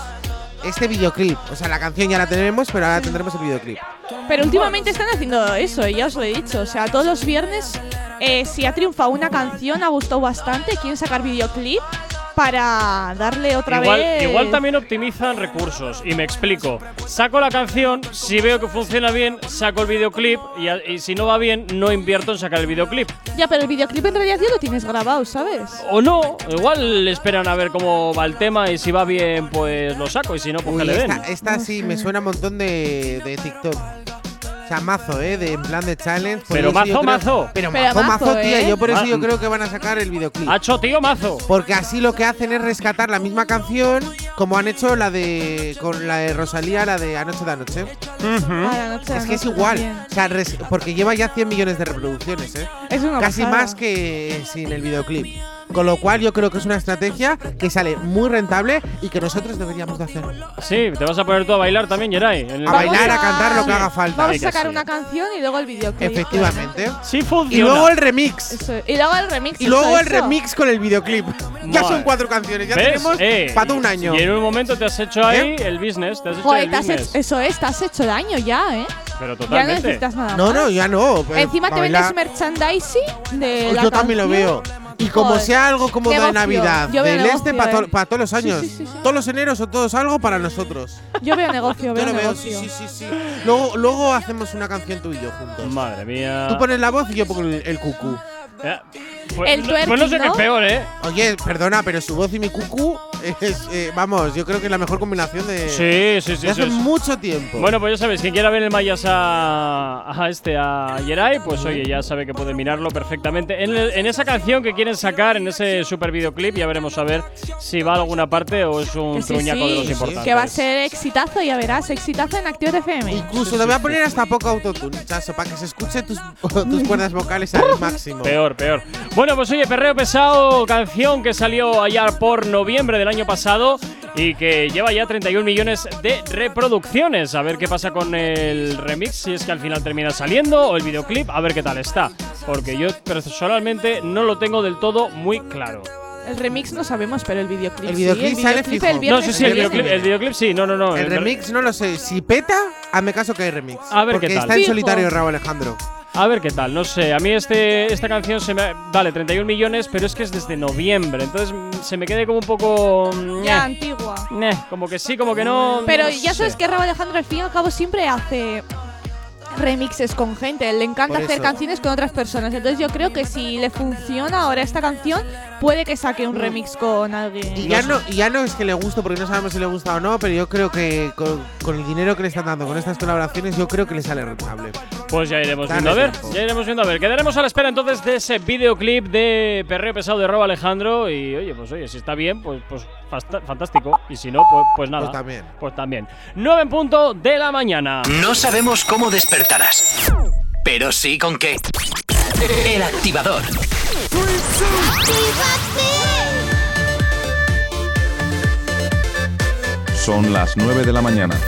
este videoclip. O sea, la canción ya la tenemos, pero ahora tendremos el videoclip. Pero últimamente están haciendo eso, ya os lo he dicho. O sea, todos los viernes, eh, si ha triunfado una canción, ha gustado bastante, quieren sacar videoclip para darle otra Igual, vez. igual también optimizan recursos. Y me explico. Saco la canción, si veo que funciona bien, saco el videoclip. Y, a- y si no va bien, no invierto en sacar el videoclip. Ya, pero el videoclip en realidad ya lo tienes grabado, ¿sabes? O no, igual esperan a ver cómo va el tema. Y si va bien, pues lo saco. Y si no, pues Uy, que le den. esta, esta sí me suena un montón de, de TikTok. O sea, mazo, ¿eh? De, en plan de challenge. por Pero eso yo mazo, creo- mazo. Pero, Pero mazo, mazo, mazo, tía. ¿eh? Yo por eso Ma- yo creo que van a sacar el videoclip. Hacho, tío, mazo. Porque así lo que hacen es rescatar la misma canción como han hecho la de con la de Rosalía, la de Anoche de Anoche. Ah, la noche Es que es igual, también. o sea, res- porque lleva ya 100 millones de reproducciones, ¿eh? Es una Casi pasada. más que sin el videoclip. Con lo cual yo creo que es una estrategia que sale muy rentable y que nosotros deberíamos de hacer. Sí, te vas a poner tú a bailar también, Geray. el- A bailar, a a- cantar lo que haga falta. Vamos a sacar una canción y luego el videoclip. Efectivamente. Sí Y funciona. luego el remix. Eso, Y luego el remix. Y luego el eso. remix con el videoclip. Ya son cuatro canciones, ya ¿Ves? tenemos Eh, para todo un año. Y en un momento te has hecho ahí el business. Te has hecho Joder, el te has business. hecho- eso es, te has hecho daño ya, ¿eh? Pero Ya no totalmente. necesitas nada No, más. no, ya no. pues, Encima te vendes merchandising de Pues la yo también lo canción. veo. Y como Joder. sea algo como de. Navidad, Yo veo del este para eh. todos los años. sí, sí, sí. Todos los eneros o todos algo para nosotros. Yo veo negocio, Yo veo lo veo, negocio. sí, sí, sí. Luego, luego hacemos una canción tú y yo juntos. Madre mía. Tú pones la voz y yo pongo el, el cucú. Pues, El no- pues no sé qué es peor, ¿eh? Oye, perdona, pero su voz y mi cucú es, eh, vamos, yo creo que es la mejor combinación de, Sí, sí, sí. de hace sí, sí. mucho tiempo. Bueno, pues ya sabéis, quien quiera ver el Mayas a, a este, a Yeray, pues oye, ya sabe que puede mirarlo perfectamente. En, el- en esa canción que quieren sacar, en ese super videoclip, ya veremos a ver si va a alguna parte o es un sí, truñaco de los sí, importantes. que va a ser exitazo, ya verás, exitazo en Activa FM. Incluso te voy a poner hasta poco autotune, chaso, para que se escuche tus, tus cuerdas vocales al máximo. Peor, peor. Bueno, pues oye, Perreo Pesado, canción que salió allá por noviembre del año pasado y que lleva ya 31 millones de reproducciones. A ver qué pasa con el remix, si es que al final termina saliendo, o el videoclip, a ver qué tal está. Porque yo personalmente no lo tengo del todo muy claro. El remix no sabemos, pero el videoclip El sí, videoclip sale fijo. el No, sí, sí, el videoclip, el videoclip sí, no, no, no. El el- remix no lo sé. Si peta, hazme caso que hay remix. A ver porque qué tal. está en Fijo. solitario Raúl Alejandro. A ver qué tal, no sé. A mí este, esta canción se me. Vale, 31 millones, pero es que es desde noviembre. Entonces mm, se me quede como un poco. mm, Ya, ñe, antigua. ñe, como que sí, como que no. Pero no ya sé. sabes que Raúl Alejandro al fin y al cabo siempre hace remixes con gente. Le encanta hacer canciones con otras personas. Entonces yo creo que si le funciona ahora esta canción, puede que saque un remix con alguien. Y ya no, y ya no es que le guste, porque no sabemos si le gusta o no, pero yo creo que con, con el dinero que le están dando con estas colaboraciones, yo creo que le sale rentable. Pues ya iremos Dale viendo a ver. Ya iremos viendo a ver. Quedaremos a la espera entonces de ese videoclip de Perreo Pesado de Robo Alejandro. Y oye, pues oye, si está bien, pues, pues fantástico. Y si no, pues, pues nada. Pues también. Pues también. 9 en punto de la mañana. No sabemos cómo pero sí con qué. El activador. Son las 9 de la mañana.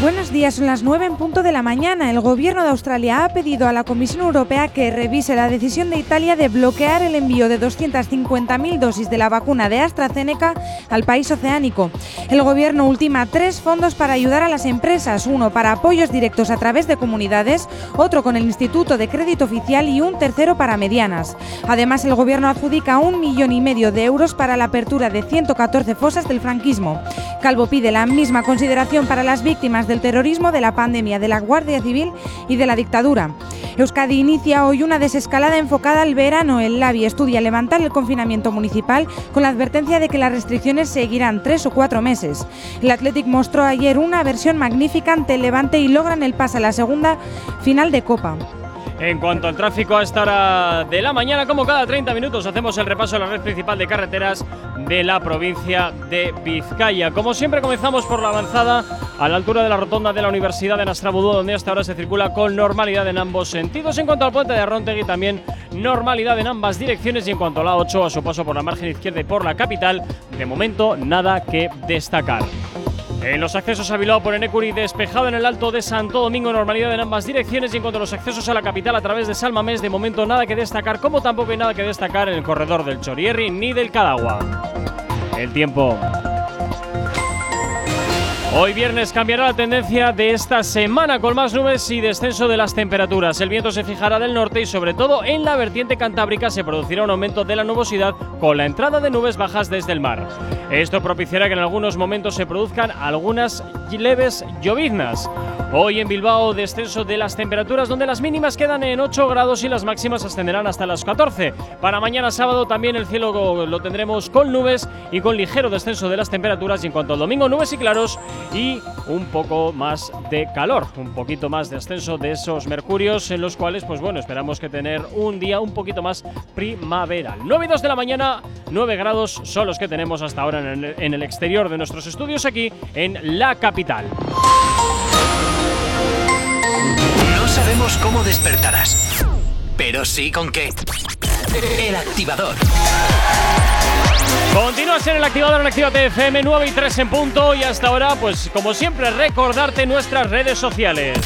Buenos días, son las 9 en punto de la mañana. El gobierno de Australia ha pedido a la Comisión Europea que revise la decisión de Italia de bloquear el envío de 250.000 dosis de la vacuna de AstraZeneca al país oceánico. El gobierno ultima tres fondos para ayudar a las empresas, uno para apoyos directos a través de comunidades, otro con el Instituto de Crédito Oficial y un tercero para medianas. Además, el gobierno adjudica un millón y medio de euros para la apertura de 114 fosas del franquismo. Calvo pide la misma consideración para las víctimas del terrorismo, de la pandemia, de la Guardia Civil y de la dictadura. Euskadi inicia hoy una desescalada enfocada al verano. El LABI estudia levantar el confinamiento municipal con la advertencia de que las restricciones seguirán tres o cuatro meses. El Athletic mostró ayer una versión magnífica ante el Levante y logran el pase a la segunda final de Copa. En cuanto al tráfico a esta hora de la mañana, como cada 30 minutos, hacemos el repaso a la red principal de carreteras de la provincia de Vizcaya. Como siempre, comenzamos por la avanzada a la altura de la rotonda de la Universidad de Nastrabudú, donde hasta ahora se circula con normalidad en ambos sentidos. En cuanto al puente de Arrontegui, también normalidad en ambas direcciones. Y en cuanto a la 8, a su paso por la margen izquierda y por la capital, de momento nada que destacar. En los accesos a Bilbao por Enecuri, despejado en el Alto de Santo Domingo, normalidad en ambas direcciones. Y en cuanto a los accesos a la capital a través de Salmamés, de momento nada que destacar, como tampoco hay nada que destacar en el corredor del Chorierri ni del Cadagua. El tiempo. Hoy viernes cambiará la tendencia de esta semana con más nubes y descenso de las temperaturas. El viento se fijará del norte y sobre todo en la vertiente cantábrica se producirá un aumento de la nubosidad con la entrada de nubes bajas desde el mar. Esto propiciará que en algunos momentos se produzcan algunas leves lloviznas. Hoy en Bilbao descenso de las temperaturas donde las mínimas quedan en 8 grados y las máximas ascenderán hasta las 14. Para mañana sábado también el cielo lo tendremos con nubes y con ligero descenso de las temperaturas y en cuanto al domingo nubes y claros y un poco más de calor, un poquito más de ascenso de esos mercurios en los cuales pues bueno, esperamos que tener un día un poquito más primaveral. 9 y 2 de la mañana, 9 grados son los que tenemos hasta ahora en el, en el exterior de nuestros estudios aquí en la capital. No sabemos cómo despertarás, pero sí con qué. El activador. Continúas en el activador en Actívate FM 9 y 3 en punto y hasta ahora, pues como siempre, recordarte nuestras redes sociales.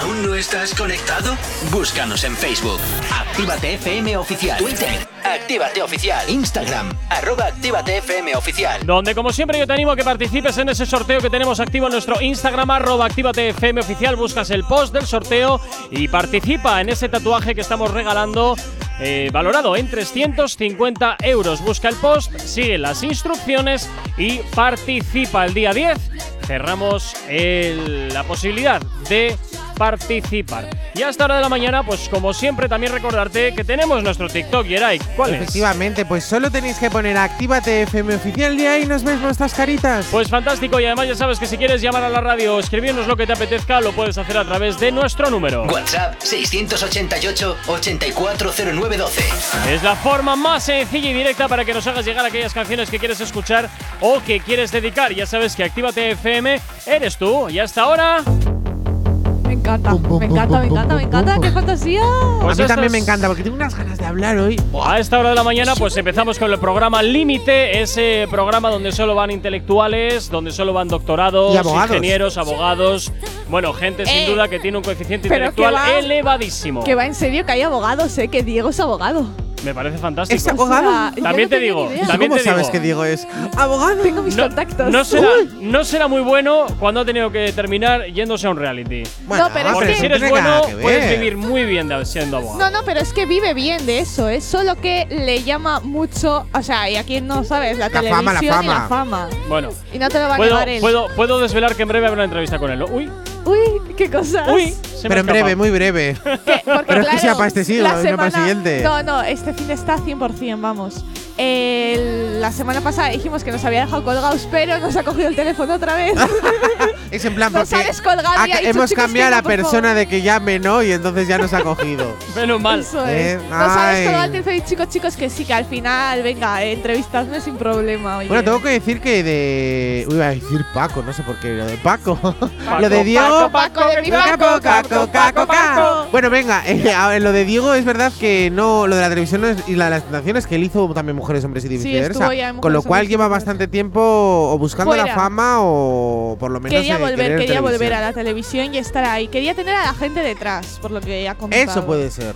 ¿Aún no estás conectado? Búscanos en Facebook. Actívate FM Oficial. Twitter. Actívate Oficial. Instagram. Arroba Actívate FM Oficial. Donde, como siempre, yo te animo a que participes en ese sorteo que tenemos activo en nuestro Instagram, arroba Actívate FM Oficial. Buscas el post del sorteo y participa en ese tatuaje que estamos regalando. Eh, valorado en 350 euros. Busca el post, sigue las instrucciones y participa el día 10. Cerramos el- la posibilidad de participar. Y hasta hora de la mañana, pues como siempre, también recordarte que tenemos nuestro TikTok, Yeray. ¿Cuál es? Efectivamente, pues solo tenéis que poner Actívate FM oficial y ahí nos ves nuestras caritas. Pues fantástico y además ya sabes que si quieres llamar a la radio o escribirnos lo que te apetezca, lo puedes hacer a través de nuestro número. WhatsApp 688-840912. Es la forma más sencilla y directa para que nos hagas llegar aquellas canciones que quieres escuchar o que quieres dedicar. Ya sabes que Actívate FM eres tú. Y hasta ahora. Me encanta, me encanta, me encanta, me encanta. ¡Qué fantasía! Pues a mí también me encanta porque tengo unas ganas de hablar hoy. A esta hora de la mañana, pues empezamos con el programa Límite, ese programa donde solo van intelectuales, donde solo van doctorados, abogados. ingenieros, abogados. Bueno, gente sin Eh, duda que tiene un coeficiente intelectual que va- elevadísimo. Que va en serio que hay abogados, ¿eh? Que Diego es abogado. Me parece fantástico. ¿Es abogado? O sea, yo También no te digo, también ¿Cómo te sabes digo. que Diego es abogado? Tengo mis contactos. No será, no será muy bueno cuando ha tenido que terminar yéndose a un reality. No, pero es Porque que- si eres no bueno, puedes vivir muy bien de- siendo abogado. No, no, pero es que vive bien de eso, es solo que le llama mucho, o sea, y aquí no sabes, la, La televisión fama, la y la fama. fama. Bueno, Y no te lo va a puedo, negar él. puedo, puedo desvelar que en breve habrá una entrevista con él. ¿no? Uy, Uy, qué cosas. uy, se me Pero ha en breve, muy breve. Pero es que claro, sea para este siglo, la no para el semana- siguiente. No, no, este fin está 100%, vamos. El- la semana pasada dijimos que nos había dejado colgados, pero nos ha cogido el teléfono otra vez. Es en plan Nos porque ha descolgado y ha- ha dicho, hemos "Chicos, cambiado a no, la persona favor". de que llame, ¿no? Y entonces ya nos ha cogido. Menos mal. Eso Eh, es. Nos ha ay. descolgado el teléfono y chicos, chicos, que sí, que al final, venga, eh, entrevistadme sin problema. Oye. Bueno, tengo que decir que de. Uy, iba a decir Paco, no sé por qué. Lo de Paco. Paco, lo de Diego. Paco, de mi Paco, Paco, Paco, Paco, Paco. Bueno, venga, eh, a ver, lo de Diego es verdad que no. Lo de la televisión no es- y la de las tentaciones que él hizo también Mujeres, Hombres y Sí, viceversa. en con lo cual lleva bastante tiempo o buscando la Fuera. fama o por lo menos. Quería volver, quería volver a la televisión y estar ahí. Quería tener a la gente detrás, por lo que ha comentado. Eso puede ser.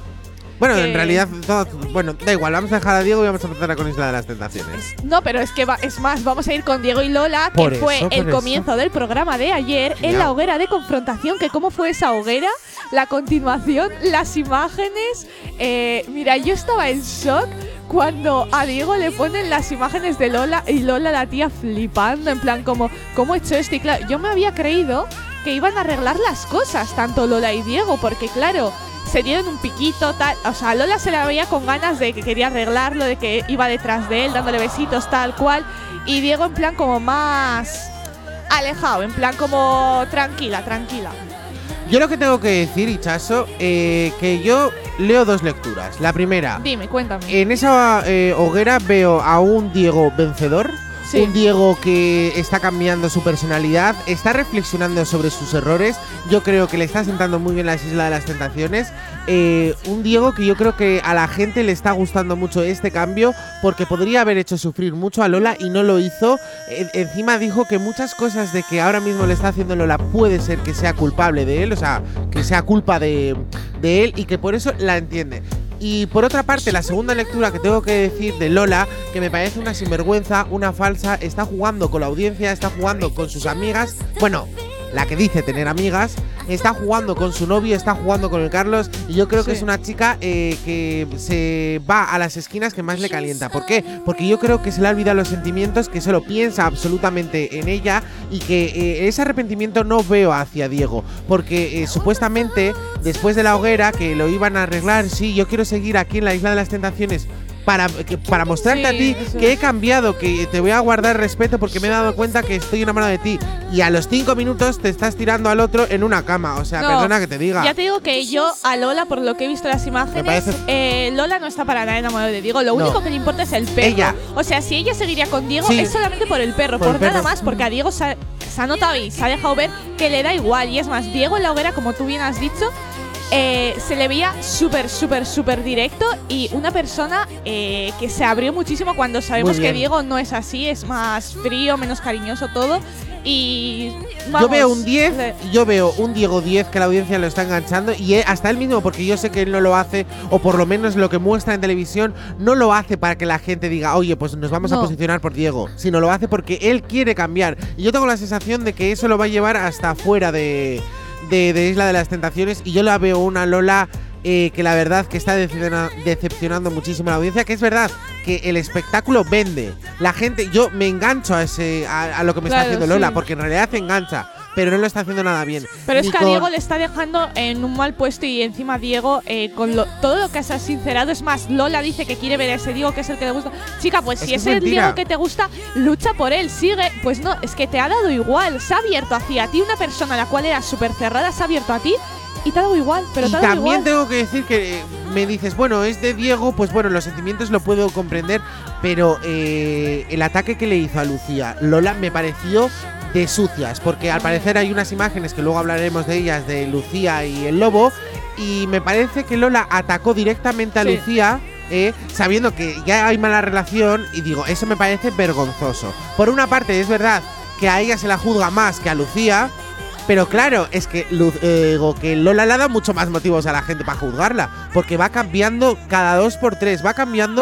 Bueno, en realidad, todo- bueno, da igual, vamos a dejar a Diego y vamos a empezar con Isla de las Tentaciones. No, pero es que va, es más, vamos a ir con Diego y Lola, que Por fue eso, el eso. comienzo del programa de ayer en Ya. la hoguera de confrontación. Que cómo fue esa hoguera, la continuación, las imágenes. Eh, mira, yo estaba en shock cuando a Diego le ponen las imágenes de Lola y Lola la tía flipando, en plan como, ¿cómo he hecho esto? Y claro, yo me había creído que iban a arreglar las cosas, tanto Lola y Diego, porque claro, se dieron un piquito, tal. O sea, Lola se la veía con ganas de que quería arreglarlo, de que iba detrás de él, dándole besitos, tal cual. Y Diego en plan como más alejado, en plan como tranquila, tranquila. Yo lo que tengo que decir, Ichazo, eh, que yo leo dos lecturas. La primera, Dime, cuéntame. en esa eh, hoguera veo a un Diego vencedor. Un Diego que está cambiando su personalidad, está reflexionando sobre sus errores. Yo creo que le está sentando muy bien la isla de las tentaciones. Eh, un Diego que yo creo que a la gente le está gustando mucho este cambio porque podría haber hecho sufrir mucho a Lola y no lo hizo. Encima dijo que muchas cosas de que ahora mismo le está haciendo Lola puede ser que sea culpable de él, o sea, que sea culpa de él y que por eso la entiende. Y por otra parte, la segunda lectura que tengo que decir de Lola, que me parece una sinvergüenza, una falsa, está jugando con la audiencia, está jugando con sus amigas, bueno, la que dice tener amigas, está jugando con su novio, está jugando con el Carlos, y yo creo que es una chica eh, que se va a las esquinas que más le calienta. ¿Por qué? Porque yo creo que se le ha olvidado los sentimientos, que solo piensa absolutamente en ella y que eh, ese arrepentimiento no veo hacia Diego. Porque eh, supuestamente después de la hoguera que lo iban a arreglar, sí, yo quiero seguir aquí en la isla de las tentaciones. Para, que- para mostrarte a ti eso que he cambiado, que te voy a guardar respeto porque me he dado cuenta que estoy enamorado de ti. Y a los cinco minutos te estás tirando al otro en una cama. O sea, No, perdona que te diga. Ya te digo que yo a Lola, por lo que he visto las imágenes, eh, Lola no está para nada enamorada de Diego. Lo No. único que le importa es el perro. Ella. O sea, si ella seguiría con Diego Sí. es solamente por el perro, Por por, el nada perro. más, porque a Diego se ha, se ha notado y se ha dejado ver que le da igual. Y es más, Diego en la hoguera, como tú bien has dicho, eh, se le veía súper, súper, súper directo y una persona eh, que se abrió muchísimo cuando sabemos que. Diego no es así, es más frío, menos cariñoso todo. Y yo veo un 10, le- y yo veo un Diego 10 que la audiencia lo está enganchando y él- hasta él mismo, porque yo sé que él no lo hace, o por lo menos lo que muestra en televisión, no lo hace para que la gente diga, oye, pues nos vamos a posicionar por Diego, sino lo hace porque él quiere cambiar. Y yo tengo la sensación de que eso lo va a llevar hasta fuera de, de, de Isla de las Tentaciones y yo la veo una Lola eh, que la verdad que está decepciona- decepcionando muchísimo a la audiencia, que es verdad que el espectáculo vende. La gente, yo me engancho a ese a, a lo que me Claro, está haciendo Lola, sí. porque en realidad se engancha, pero no lo está haciendo nada bien. Pero es que a Diego le está dejando en un mal puesto y encima Diego, eh, con lo- todo lo que se ha sincerado, es más, Lola dice que quiere ver a ese Diego que es el que le gusta. Chica, pues Es si es el. Diego que te gusta, lucha por él, sigue. Pues no, es que te ha dado igual, se ha abierto hacia ti, una persona a la cual era súper cerrada, se ha abierto a ti y te ha dado igual, pero y te ha dado también igual. tengo que decir que eh, me dices, bueno, es de Diego, pues bueno, los sentimientos lo puedo comprender, pero eh, el ataque que le hizo a Lucía, Lola, me pareció de sucias, porque al parecer hay unas imágenes que luego hablaremos de ellas, de Lucía y el lobo, y me parece que Lola atacó directamente a Sí. Lucía. eh, sabiendo que ya hay mala relación y digo, eso me parece vergonzoso. Por una parte, es verdad que a ella se la juzga más que a Lucía, pero claro, es que, eh, que Lola le ha dado mucho más motivos a la gente para juzgarla. Porque va cambiando cada dos por tres. Va cambiando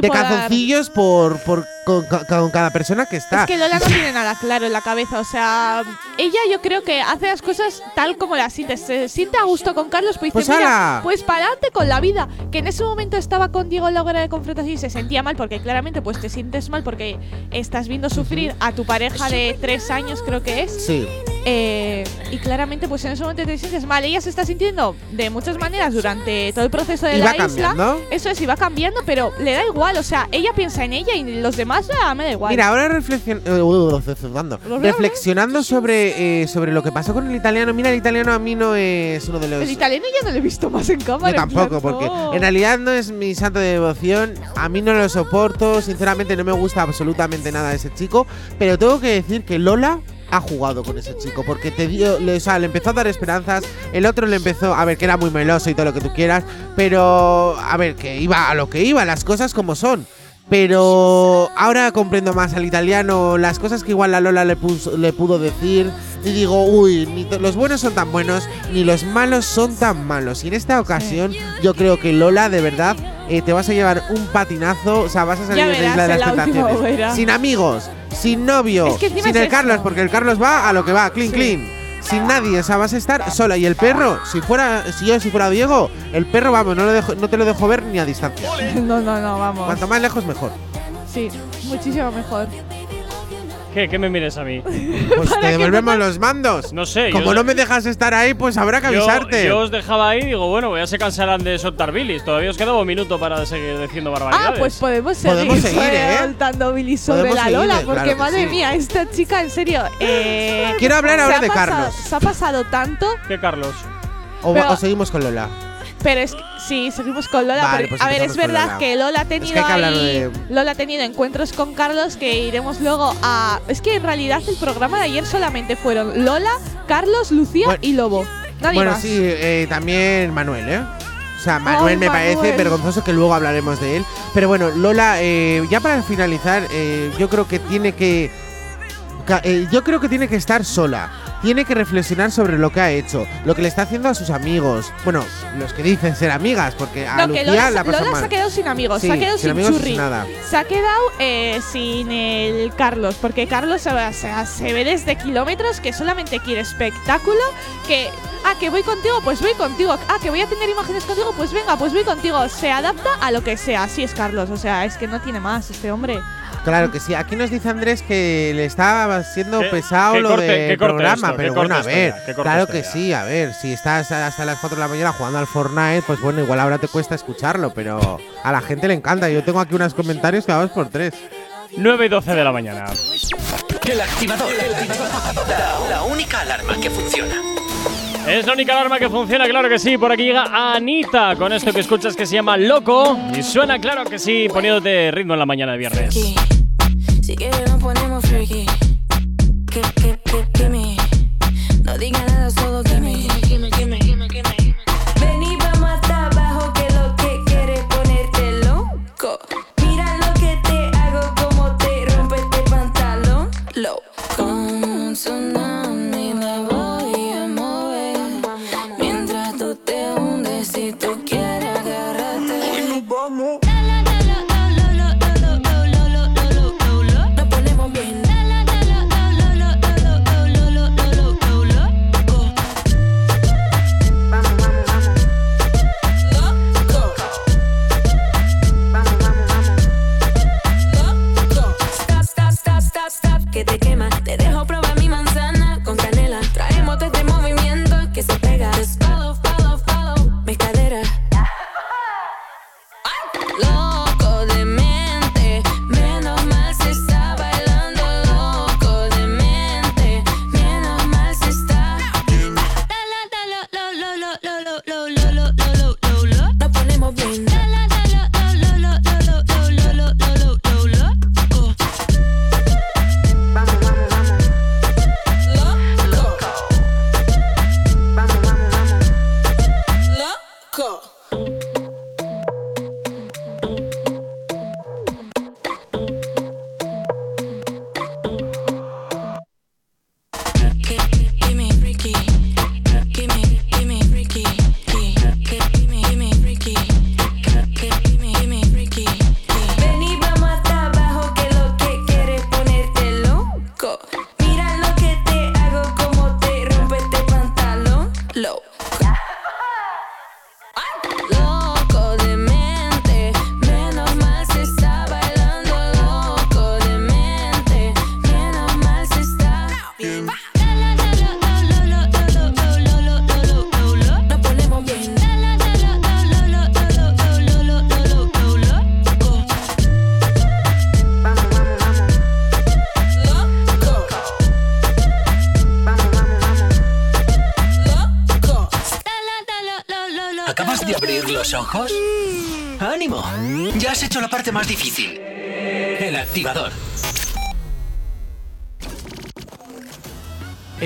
de calzoncillos por, por con, con- cada persona que está. Es que Lola no tiene nada claro en la cabeza, o sea, ella yo creo que hace las cosas tal como las siente. Se siente a gusto con Carlos, pues dice, Pues mira, ala. pues para adelante con la vida. Que en ese momento estaba con Diego en la hoguera de confrontación y se sentía mal, porque claramente pues te sientes mal porque estás viendo sufrir a tu pareja de tres años, creo que es. Sí. Eh, y claramente pues en ese momento te sientes mal. Ella se está sintiendo de muchas maneras durante todo el proceso de Y la va isla. cambiando. Eso es, y va cambiando, pero le da igual. O sea, ella piensa en ella y los demás ah, me da igual. Mira, ahora reflexion- eh, uh, reflexionando, reflexionando sobre, eh, sobre lo que pasó con el italiano. Mira, el italiano a mí no es uno de los. El italiano ya no lo he visto más en cámara. Yo plan, tampoco, porque en realidad no es mi santo de devoción. A mí no lo soporto. Sinceramente, no me gusta absolutamente nada ese chico. Pero tengo que decir que Lola ha jugado con ese chico. Porque te dio. Le, o sea, le empezó a dar esperanzas. El otro le empezó. A ver, que era muy meloso y todo lo que tú quieras. Pero. A ver, que iba a lo que iba, las cosas como son. Pero ahora comprendo más al italiano las cosas que igual la Lola le, puso- le pudo decir. Y digo, uy, ni los buenos son tan buenos, ni los malos son tan malos. Y en esta ocasión, yo creo que Lola, de verdad, eh, te vas a llevar un patinazo. O sea, vas a salir de la isla de las la tentaciones. Sin amigos, sin novio, Es que encima sin es el Carlos, porque el Carlos va a lo que va, clean, clean. Sin nadie, o sea, vas a estar sola. Y el perro, si fuera, si yo, si fuera Diego, el perro, vamos, no, lo dejo- no te lo dejo ver ni a distancia. No, no, no, vamos. Cuanto más lejos, mejor. Sí, muchísimo mejor. ¿Qué, ¿Qué me mires a mí? Pues te devolvemos los mandos. No sé. Como no me dejas estar ahí, pues habrá que yo- avisarte. Yo, os dejaba ahí y digo, bueno, pues ya se cansarán de soltar bilis. Todavía os queda un minuto para seguir diciendo Ah, barbaridades. pues podemos seguir, Podemos seguir, ¿eh? soltando Billy sobre Podemos la seguir, Lola, porque que madre sí. mía, esta chica, en serio. eh, Quiero hablar ahora de pasado- Carlos. Se ha pasado tanto, ¿Qué, Carlos? O, Pero- o seguimos con Lola. Pero es que sí, seguimos con Lola. Vale, pues a ver, es verdad Lola. que Lola ha tenido hay que hablar ahí- de- Lola ha tenido encuentros con Carlos que iremos luego a. Es que en realidad el programa de ayer solamente fueron Lola, Carlos, Lucía Bueno- y Lobo. Nadie bueno, más. sí, eh, también Manuel, ¿eh? O sea, Manuel Ay, me parece vergonzoso que luego hablaremos de él. Pero bueno, Lola, eh, ya para finalizar, eh, yo creo que tiene que. eh, yo creo que tiene que estar sola. Tiene que reflexionar sobre lo que ha hecho, lo que le está haciendo a sus amigos. Bueno, los que dicen ser amigas, porque a No, que Lucía Lola, la Lola mal. se ha quedado sin amigos, Sí, se ha quedado sin churri. sin nada. Se ha quedado eh, sin el Carlos, porque Carlos se, va- se- se ve desde kilómetros que solamente quiere espectáculo, que, ah, que voy contigo, pues voy contigo, ah, que voy a tener imágenes contigo, pues venga, pues voy contigo. Se adapta a lo que sea, así es Carlos, o sea, es que no tiene más este hombre. Claro que sí. Aquí nos dice Andrés que le estaba siendo pesado lo del programa, esto, pero bueno, a ver. ya, claro que ya. sí, a ver. Si estás hasta las 4 de la mañana jugando al Fortnite, pues bueno, igual ahora te cuesta escucharlo, pero a la gente le encanta. Yo tengo aquí unos comentarios que vamos por tres. 9 y 12 de la mañana. El activador. La, la única alarma que funciona. Es la única alarma que funciona, claro que sí. Por aquí llega Anita con esto que escuchas que se llama Loco. Y suena, claro que sí, poniéndote ritmo en la mañana de viernes. Si ponemos freaky. Que, que, que, gimme. No diga nada, gimme.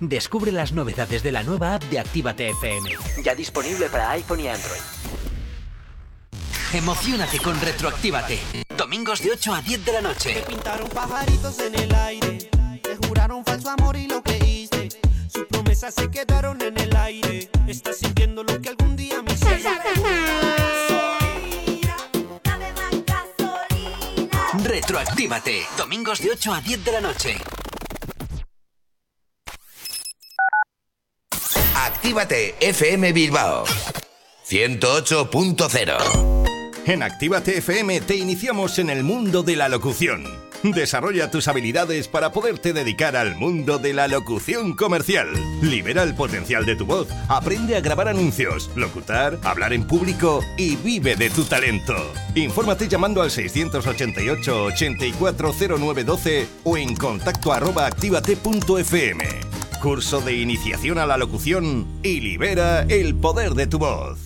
Descubre las novedades de la nueva app de Actívate FM. Ya disponible para iPhone y Android. Emocionate con Retroactívate. Domingos de 8 a 10 de la noche. Pintaron pajaritos en el aire, te juraron falso amor y lo creíste. Sus promesas se quedaron en el aire. Estás sintiendo lo que algún día me hiciste. Retroactívate. Domingos de 8 a 10 de la noche. Actívate FM Bilbao 108.0 En Actívate FM te iniciamos en el mundo de la locución. Desarrolla tus habilidades para poderte dedicar al mundo de la locución comercial. Libera el potencial de tu voz, aprende a grabar anuncios, locutar, hablar en público y vive de tu talento. Infórmate llamando al 688 840912 o en contacto arroba actívate.fm. Curso de iniciación a la locución y libera el poder de tu voz.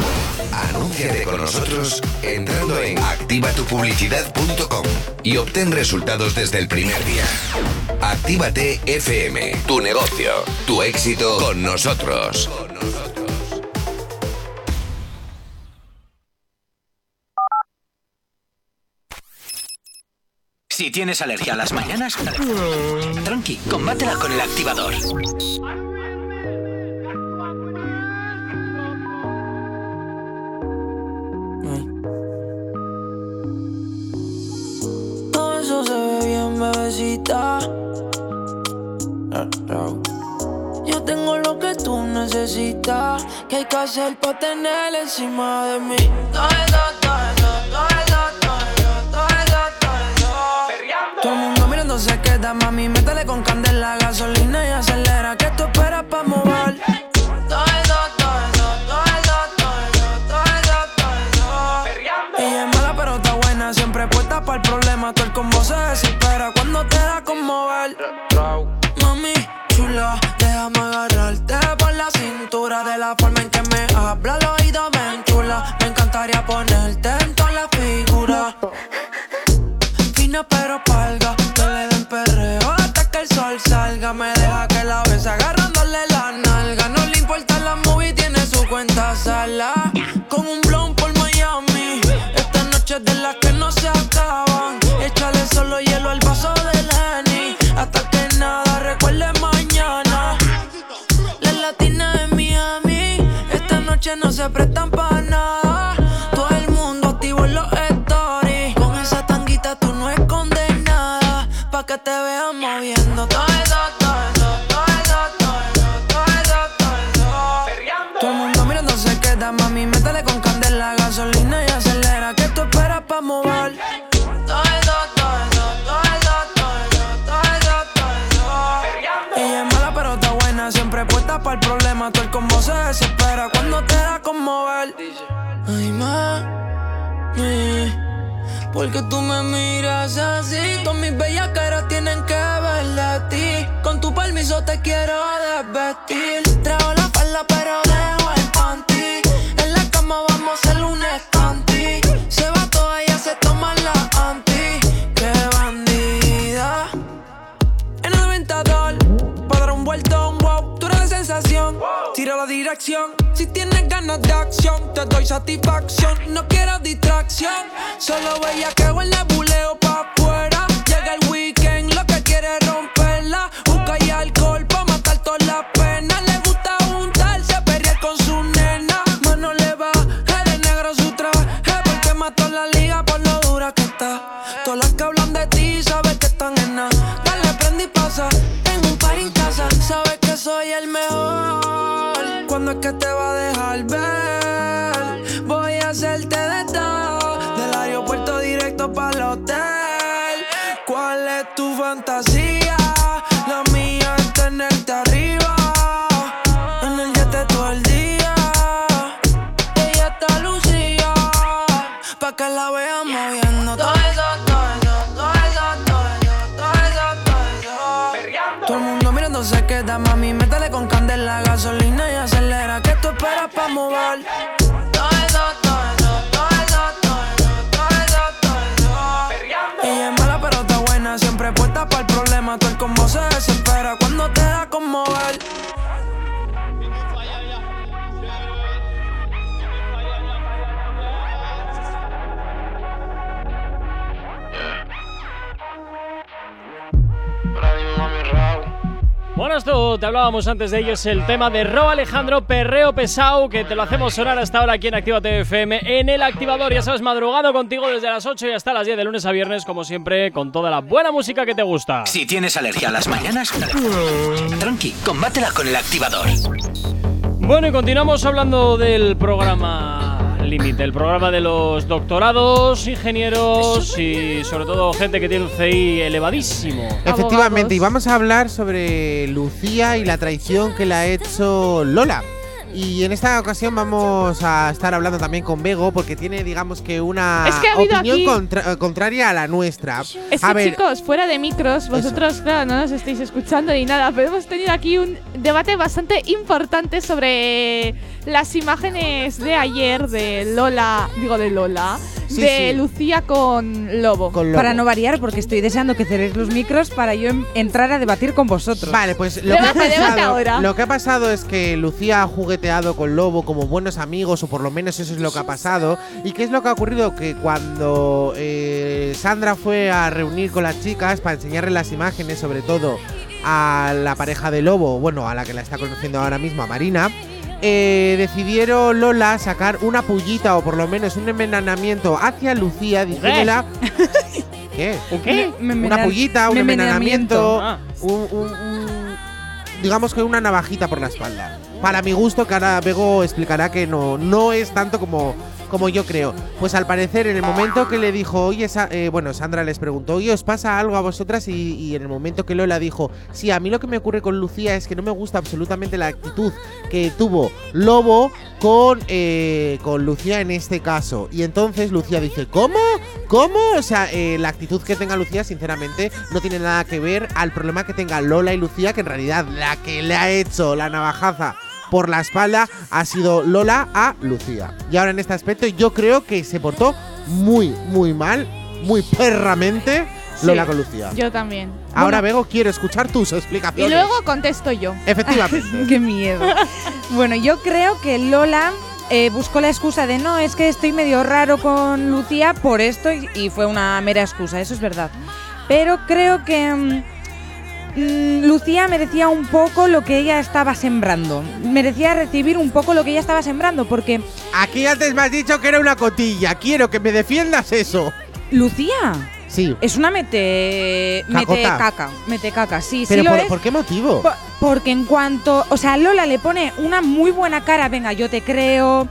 Anúnciate con nosotros entrando en activatupublicidad.com y obtén resultados desde el primer día. Actívate FM, tu negocio, tu éxito con nosotros. Si tienes alergia a las mañanas, tranqui, combátela con el activador. Eh. Yo tengo lo que tú necesitas. ¿Qué hay que hacer para tener encima de mí? Todo eso, todo eso, todo eso, todo eso, todo eso, todo. Todo el mundo mirando se queda, mami. Métele con candela, gasolina y acelera. Que tú esperas para mover? Todo eso, todo eso, todo eso, todo eso, todo eso, todo eso. Ella es mala, pero está buena. Siempre puesta para el problema. Todo el combo se con no se prestan para nada. Todo el mundo activo en los stories. Con esa tanguita tú no escondes nada. Pa' que te vean moviendo porque tú me miras así. Todas mis bellas caras tienen que ver de ti. Con tu permiso te quiero desvestir. Tira la dirección. Si tienes ganas de acción, te doy satisfacción. No quiero distracción, solo veía que en buleo pa' afuera. Llega el weekend, lo que quiere es romperla. Busca y alcohol pa' matar todas las penas. Le gusta juntarse, perrear con su nena. Mano le va, de negro su traje. Porque mató la liga por lo dura que está. Todas las que hablan de ti, sabes que están en nada. Dale, prende y pasa. En un par en casa, sabes soy el mejor. ¿Cuándo es que te va a dejar ver? Voy a hacerte de todo. Del aeropuerto directo para el hotel. ¿Cuál es tu fantasía? Esto te hablábamos antes de ello, es el tema de Ro Alejandro Perreo Pesau, que te lo hacemos sonar hasta ahora aquí en Activa FM en el activador. Ya sabes, madrugado contigo desde las 8 y hasta las 10 de lunes a viernes, como siempre, con toda la buena música que te gusta. Si tienes alergia a las mañanas, tranqui, combátela con el activador. Bueno, y continuamos hablando del programa Límite, el programa de los doctorados, ingenieros y sobre todo gente que tiene un CI elevadísimo. Efectivamente, y vamos a hablar sobre Lucía y la traición que le ha hecho Lola. Y en esta ocasión vamos a estar hablando también con Bego porque tiene, digamos que una Es que ha habido opinión contra- contraria a la nuestra. Es a que ver, chicos, fuera de micros, vosotros, claro, no nos estáis escuchando ni nada, pero hemos tenido aquí un debate bastante importante sobre las imágenes de ayer de Lola, digo de Lola, Sí, de sí. Lucía con Lobo. Para no variar, porque estoy deseando que cerréis los micros para yo em- entrar a debatir con vosotros. Vale, pues lo que, ha pasado, lo que ha pasado es que Lucía ha jugueteado con Lobo como buenos amigos, o por lo menos eso es lo que ha pasado. ¿Y qué es lo que ha ocurrido? Que cuando eh, Sandra fue a reunir con las chicas para enseñarles las imágenes, sobre todo a la pareja de Lobo, bueno, a la que la está conociendo ahora mismo, a Marina. Eh, decidieron Lola sacar una pullita o por lo menos un envenenamiento hacia Lucía diciéndola ¿Qué? qué? Una pullita, un envenenamiento, Ah. un- un- un- digamos que una navajita por la espalda. Para mi gusto, que ahora Bego explicará que no, no es tanto como, como yo creo. Pues al parecer, en el momento que le dijo, oye, Sa- eh, bueno, Sandra les preguntó, oye, ¿os pasa algo a vosotras? Y, en el momento que Lola dijo, sí, a mí lo que me ocurre con Lucía es que no me gusta absolutamente la actitud que tuvo Lobo con, eh, con Lucía en este caso. Y entonces Lucía dice, ¿cómo? ¿Cómo? O sea, eh, la actitud que tenga Lucía, sinceramente, no tiene nada que ver al problema que tenga Lola y Lucía, que en realidad la que le ha hecho la navajaza por la espalda ha sido Lola a Lucía. Y ahora en este aspecto yo creo que se portó muy, muy mal, muy perramente Lola Sí, con Lucía. Yo también. Ahora, Bueno, Bego, quiero escuchar tus y explicaciones. luego contesto yo. Efectivamente. Qué miedo. bueno, yo creo que Lola eh, buscó la excusa de no, es que estoy medio raro con Lucía por esto y, y fue una mera excusa, eso es verdad. Pero creo que mm, Mm, Lucía merecía un poco lo que ella estaba sembrando. Merecía recibir un poco lo que ella estaba sembrando, porque. Aquí antes me has dicho que era una cotilla. Quiero que me defiendas eso. Lucía. Sí. Es una mete. Mete caca. Mete caca, sí, sí. Por, por, qué motivo? Porque en cuanto. O sea, Lola le pone una muy buena cara. Venga, yo te creo.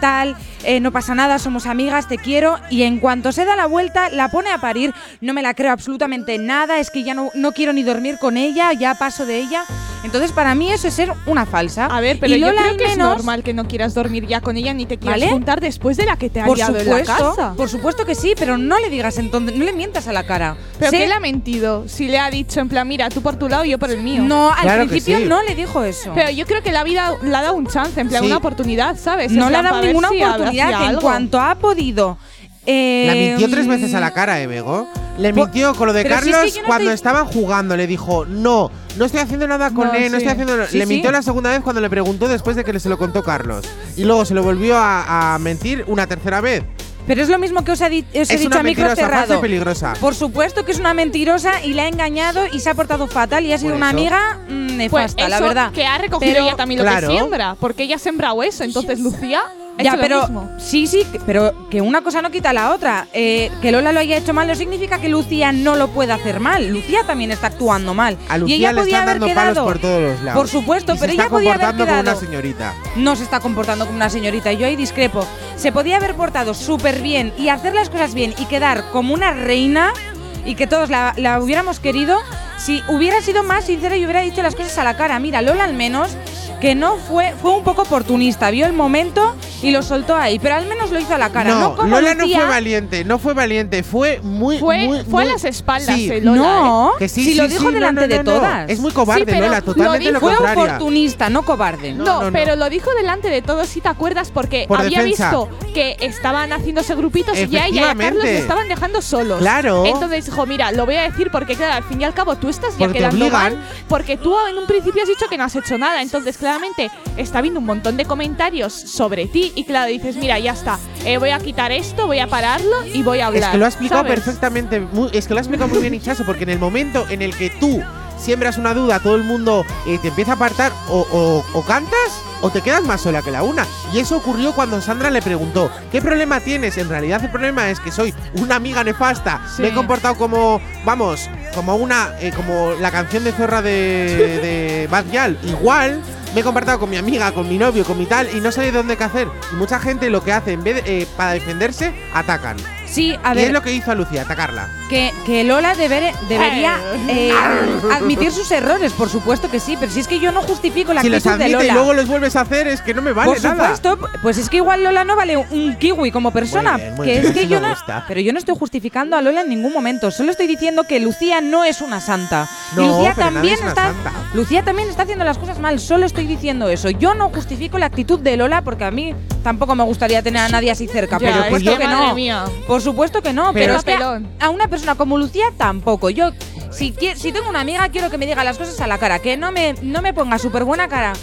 Tal. Eh, no pasa nada, somos amigas, te quiero. Y en cuanto se da la vuelta, la pone a parir. No me la creo absolutamente nada, es que ya no, no quiero ni dormir con ella, ya paso de ella. Entonces, para mí eso es ser una falsa. A ver, pero Lola, yo creo que es normal que no quieras dormir ya con ella ni te quieras ¿vale? juntar después de la que te ha liado en la casa. Por supuesto que sí, pero no le digas entonces, no le mientas a la cara. ¿Pero ¿Sí? qué le ha mentido? Si le ha dicho en plan, mira, tú por tu lado y yo por el mío. No, al principio no le dijo eso. Pero yo creo que la vida le ha dado un chance, en plan, una oportunidad, ¿sabes? No le ha dado ninguna oportunidad que en cuanto ha podido. Eh, la mintió tres veces a la cara, ¿eh, Bego? Le pues, mintió con lo de Carlos si es que no cuando te... estaban jugando. Le dijo, no, no estoy haciendo nada con no, él, sí. no estoy haciendo nada. Sí, le mintió sí. la segunda vez cuando le preguntó después de que se lo contó Carlos. Y luego se lo volvió a, a mentir una tercera vez. Pero es lo mismo que os, ha di os he dicho a micro cerrado. peligrosa. Por supuesto que es una mentirosa y la ha engañado y se ha portado fatal y ha sido una amiga mm, pues nefasta, pues eso la verdad. Que ha recogido Pero, ella también lo que siembra, porque ella ha sembrado eso. Entonces Lucía ya, pero sí, sí, pero que una cosa no quita la otra. Eh, que Lola lo haya hecho mal no significa que Lucía no lo pueda hacer mal. Lucía también está actuando mal. A Lucía y ella le podía están haber dando palos por todos los lados. Por supuesto, y pero está ella podía haber quedado. Como una señorita. No se está comportando como una señorita. Y yo ahí discrepo. Se podía haber portado súper bien y hacer las cosas bien y quedar como una reina y que todos la, la hubiéramos querido si hubiera sido más sincera y hubiera dicho las cosas a la cara, mira, Lola al menos, que no fue, fue un poco oportunista, vio el momento y lo soltó ahí, pero al menos lo hizo a la cara. No, no Lola no fue valiente, no fue valiente, fue muy. Fue, fue a las espaldas eh, Lola, No, ¿eh? que sí, si sí, lo dijo delante de todas. Es muy cobarde, Lola, totalmente lo, Fue oportunista, no cobarde. No, pero lo dijo delante de todos, si te acuerdas, porque había visto que estaban haciéndose grupitos y a ella y a Carlos le estaban dejando solos. Claro. Entonces dijo, mira, lo voy a decir porque, claro, al fin y al cabo tú estás ya porque quedando obligan. mal porque tú en un principio has dicho que no has hecho nada. Entonces, claramente, está viendo un montón de comentarios sobre ti y claro, dices, mira, ya está, eh, voy a quitar esto, voy a pararlo y voy a hablar. Es que lo ha explicado ¿sabes? perfectamente, es que lo ha explicado muy bien Hinchazo, porque en el momento en el que tú siembras una duda, todo el mundo eh, te empieza a apartar, o, cantas o te quedas más sola que la una. Y eso ocurrió cuando Sandra le preguntó, ¿qué problema tienes? En realidad el problema es que soy una amiga nefasta, me he comportado como, vamos, como una, eh, como la canción de Zorra de, de Bad igual me he compartido con mi amiga, con mi novio, con mi tal, y no sé dónde qué hacer. Y mucha gente lo que hace, en vez eh, para defenderse, atacan. Sí, a ver. Y es lo que hizo a Lucía, atacarla que, que Lola debería eh, admitir sus errores, por supuesto que sí, pero si es que yo no justifico la si actitud los admite de Lola. y luego los vuelves a hacer, es que no me vale por nada. supuesto, pues es que igual Lola no vale un kiwi como persona, Muy bien, muy que bien, es que yo no, pero yo no estoy justificando a Lola en ningún momento, solo estoy diciendo que Lucía no es una santa. No, Lucía pero nadie también es una está santa. Lucía también está haciendo las cosas mal, solo estoy diciendo eso. Yo no justifico la actitud de Lola porque a mí tampoco me gustaría tener a nadie así cerca, Ya, por supuesto que que, no. mía. Por supuesto que no, pero, Pero- es que a- a una persona como Lucía, tampoco. Yo, si, si tengo una amiga, quiero que me diga las cosas a la cara, que no me, no me ponga súper buena cara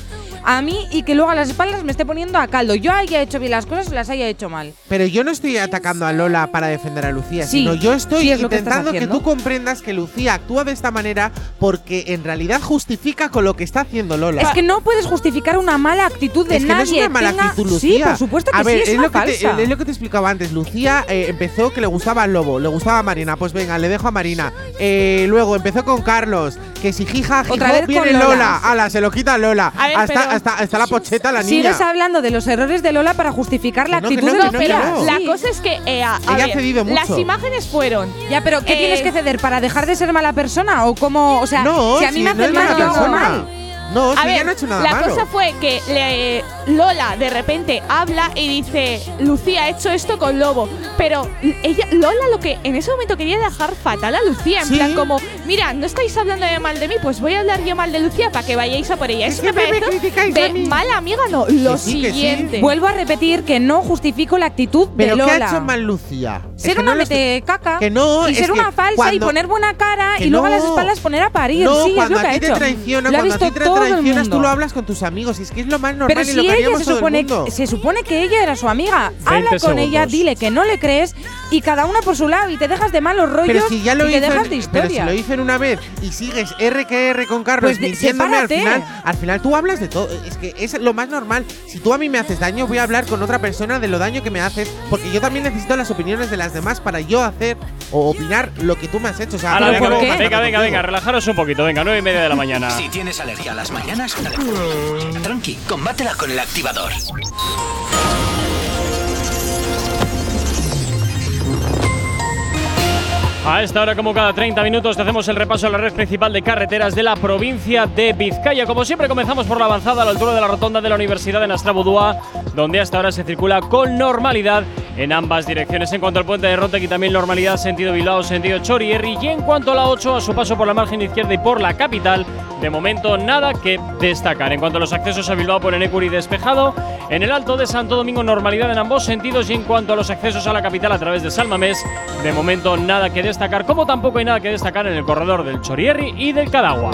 a mí y que luego a las espaldas me esté poniendo a caldo. Yo haya hecho bien las cosas o las haya hecho mal. Pero yo no estoy atacando a Lola para defender a Lucía, sí, sino yo estoy intentando que, tú comprendas que Lucía actúa de esta manera porque en realidad justifica con lo que está haciendo Lola. Es que no puedes justificar una mala actitud de es que nadie. No es una mala actitud, Lucía. Sí, por supuesto que a ver, es, una lo falsa. Que te, es lo que te explicaba antes. Lucía eh, empezó que le gustaba el lobo, le gustaba a Marina. Pues venga, le dejo a Marina. Eh, luego empezó con Carlos, que si jija, Otra vez viene Lola. Lola. Ala, se lo quita Lola. A ver, Hasta hasta, hasta, la pocheta la niña. Sigues hablando de los errores de Lola para justificar la actitud de los La cosa es que eh, Ella ha cedido mucho. las imágenes fueron. Ya, pero ¿qué eh, tienes que ceder para dejar de ser mala persona o cómo, o sea, si a mí me hacen mal, yo hago mal. No, si no hecho nada la malo. cosa fue que le, Lola de repente habla y dice, Lucía ha hecho esto con Lobo, pero ella, Lola lo que en ese momento quería dejar fatal a Lucía, en ¿Sí? plan como, mira, no estáis hablando de mal de mí, pues voy a hablar yo mal de Lucía para que vayáis a por ella. Eso me parece mala amiga, no, lo sí, siguiente. Sí. Vuelvo a repetir que no justifico la actitud pero de Lola. ¿qué ha hecho mal Lucía? Ser es que una no mete caca que no, y ser una falsa y poner buena cara y luego a las espaldas poner a parir. sí, es lo que ha hecho. Traiciona, lo ha visto todo traicionas, tú lo hablas con tus amigos. Y es que es lo más normal. Pero si ella se supone, se supone que ella era su amiga, habla con ella, dile que no le crees y cada una por su lado y te dejas de malos rollos pero si ya lo y te dejas de historia. Pero si lo hicieron una vez y sigues R con Carlos pues mintiéndome al final, al final tú hablas de todo. Es que es lo más normal. Si tú a mí me haces daño, voy a hablar con otra persona de lo daño que me haces porque yo también necesito las opiniones de las demás para yo hacer o opinar lo que tú me has hecho. Venga, venga, venga, venga, relajaros un poquito. Venga, nueve y media de la mañana. Si tienes alergia a las mañanas, tranqui, combátela con el activador. A esta hora, como cada 30 minutos, te hacemos el repaso a la red principal de carreteras de la provincia de Vizcaya. Como siempre, comenzamos por la avanzada a la altura de la rotonda de la Universidad de Nastrabudúa, donde hasta ahora se circula con normalidad en ambas direcciones. En cuanto al puente de Rotek y también normalidad sentido Bilbao, sentido Chorierri. Y en cuanto a la 8, a su paso por la margen izquierda y por la capital, de momento nada que destacar. En cuanto a los accesos a Bilbao por Enecuri despejado, en el Alto de Santo Domingo normalidad en ambos sentidos y en cuanto a los accesos a la capital a través de Salmamés, de momento nada que destacar, como tampoco hay nada que destacar en el corredor del Chorierri y del Cadagua.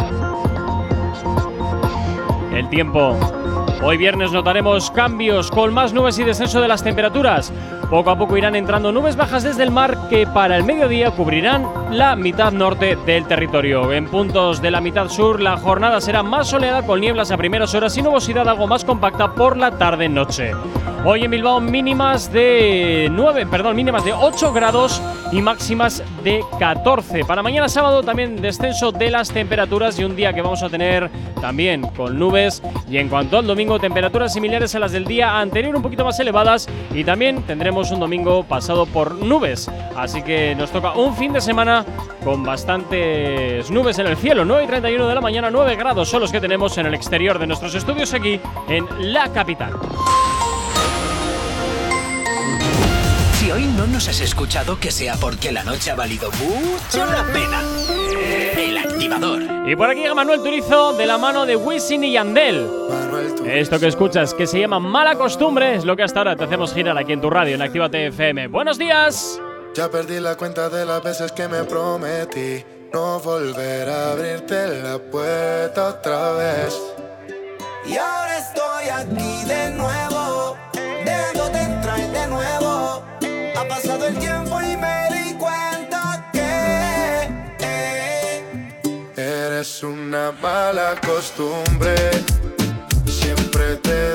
El tiempo. Hoy viernes notaremos cambios con más nubes y descenso de las temperaturas. Poco a poco irán entrando nubes bajas desde el mar que para el mediodía cubrirán la mitad norte del territorio. En puntos de la mitad sur la jornada será más soleada con nieblas a primeras horas y nubosidad algo más compacta por la tarde-noche. Hoy en Bilbao mínimas de 9, perdón, mínimas de 8 grados y máximas de 14. Para mañana sábado también descenso de las temperaturas y un día que vamos a tener también con nubes. Y en cuanto al domingo, temperaturas similares a las del día anterior, un poquito más elevadas. Y también tendremos un domingo pasado por nubes. Así que nos toca un fin de semana con bastantes nubes en el cielo. 9 y 31 de la mañana, 9 grados son los que tenemos en el exterior de nuestros estudios aquí en la capital. Si hoy no nos has escuchado, que sea porque la noche ha valido mucho la pena. El activador. Y por aquí llega Manuel Turizo de la mano de Wisin y Yandel. Esto que escuchas, que se llama Mala Costumbre, es lo que hasta ahora te hacemos girar aquí en tu radio, en Actívate FM. ¡Buenos días! Ya perdí la cuenta de las veces que me prometí no volver a abrirte la puerta otra vez. Y ahora estoy aquí de nuevo, Pasado el tiempo y me di cuenta que eh, Eres una mala costumbre. Siempre te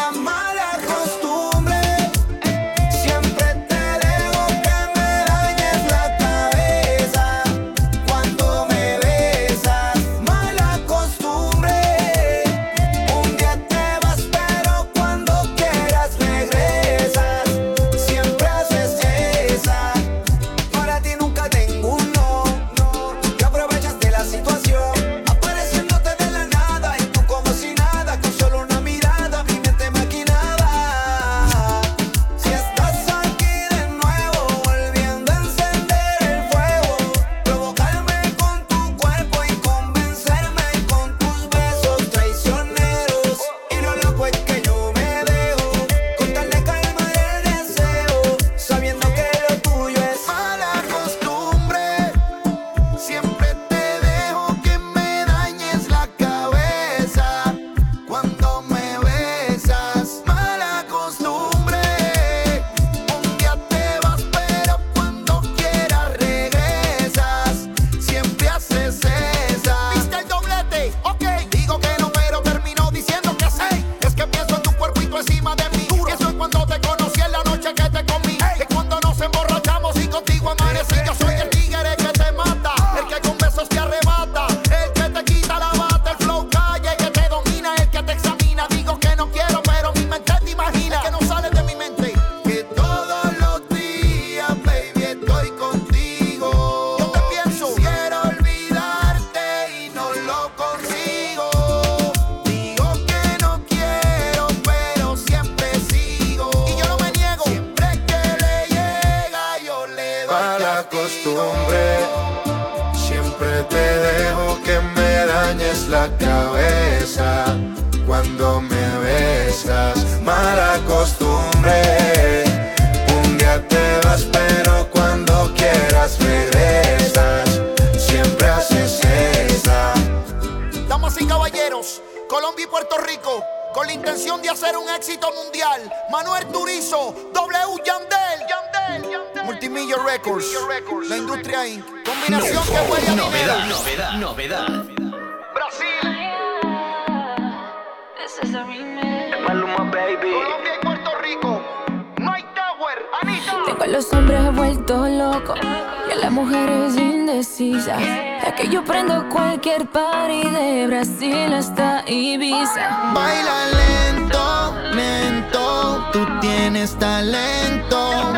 eres indecisa. La que yo prendo cualquier party de Brasil hasta Ibiza. Baila lento, lento, tú tienes talento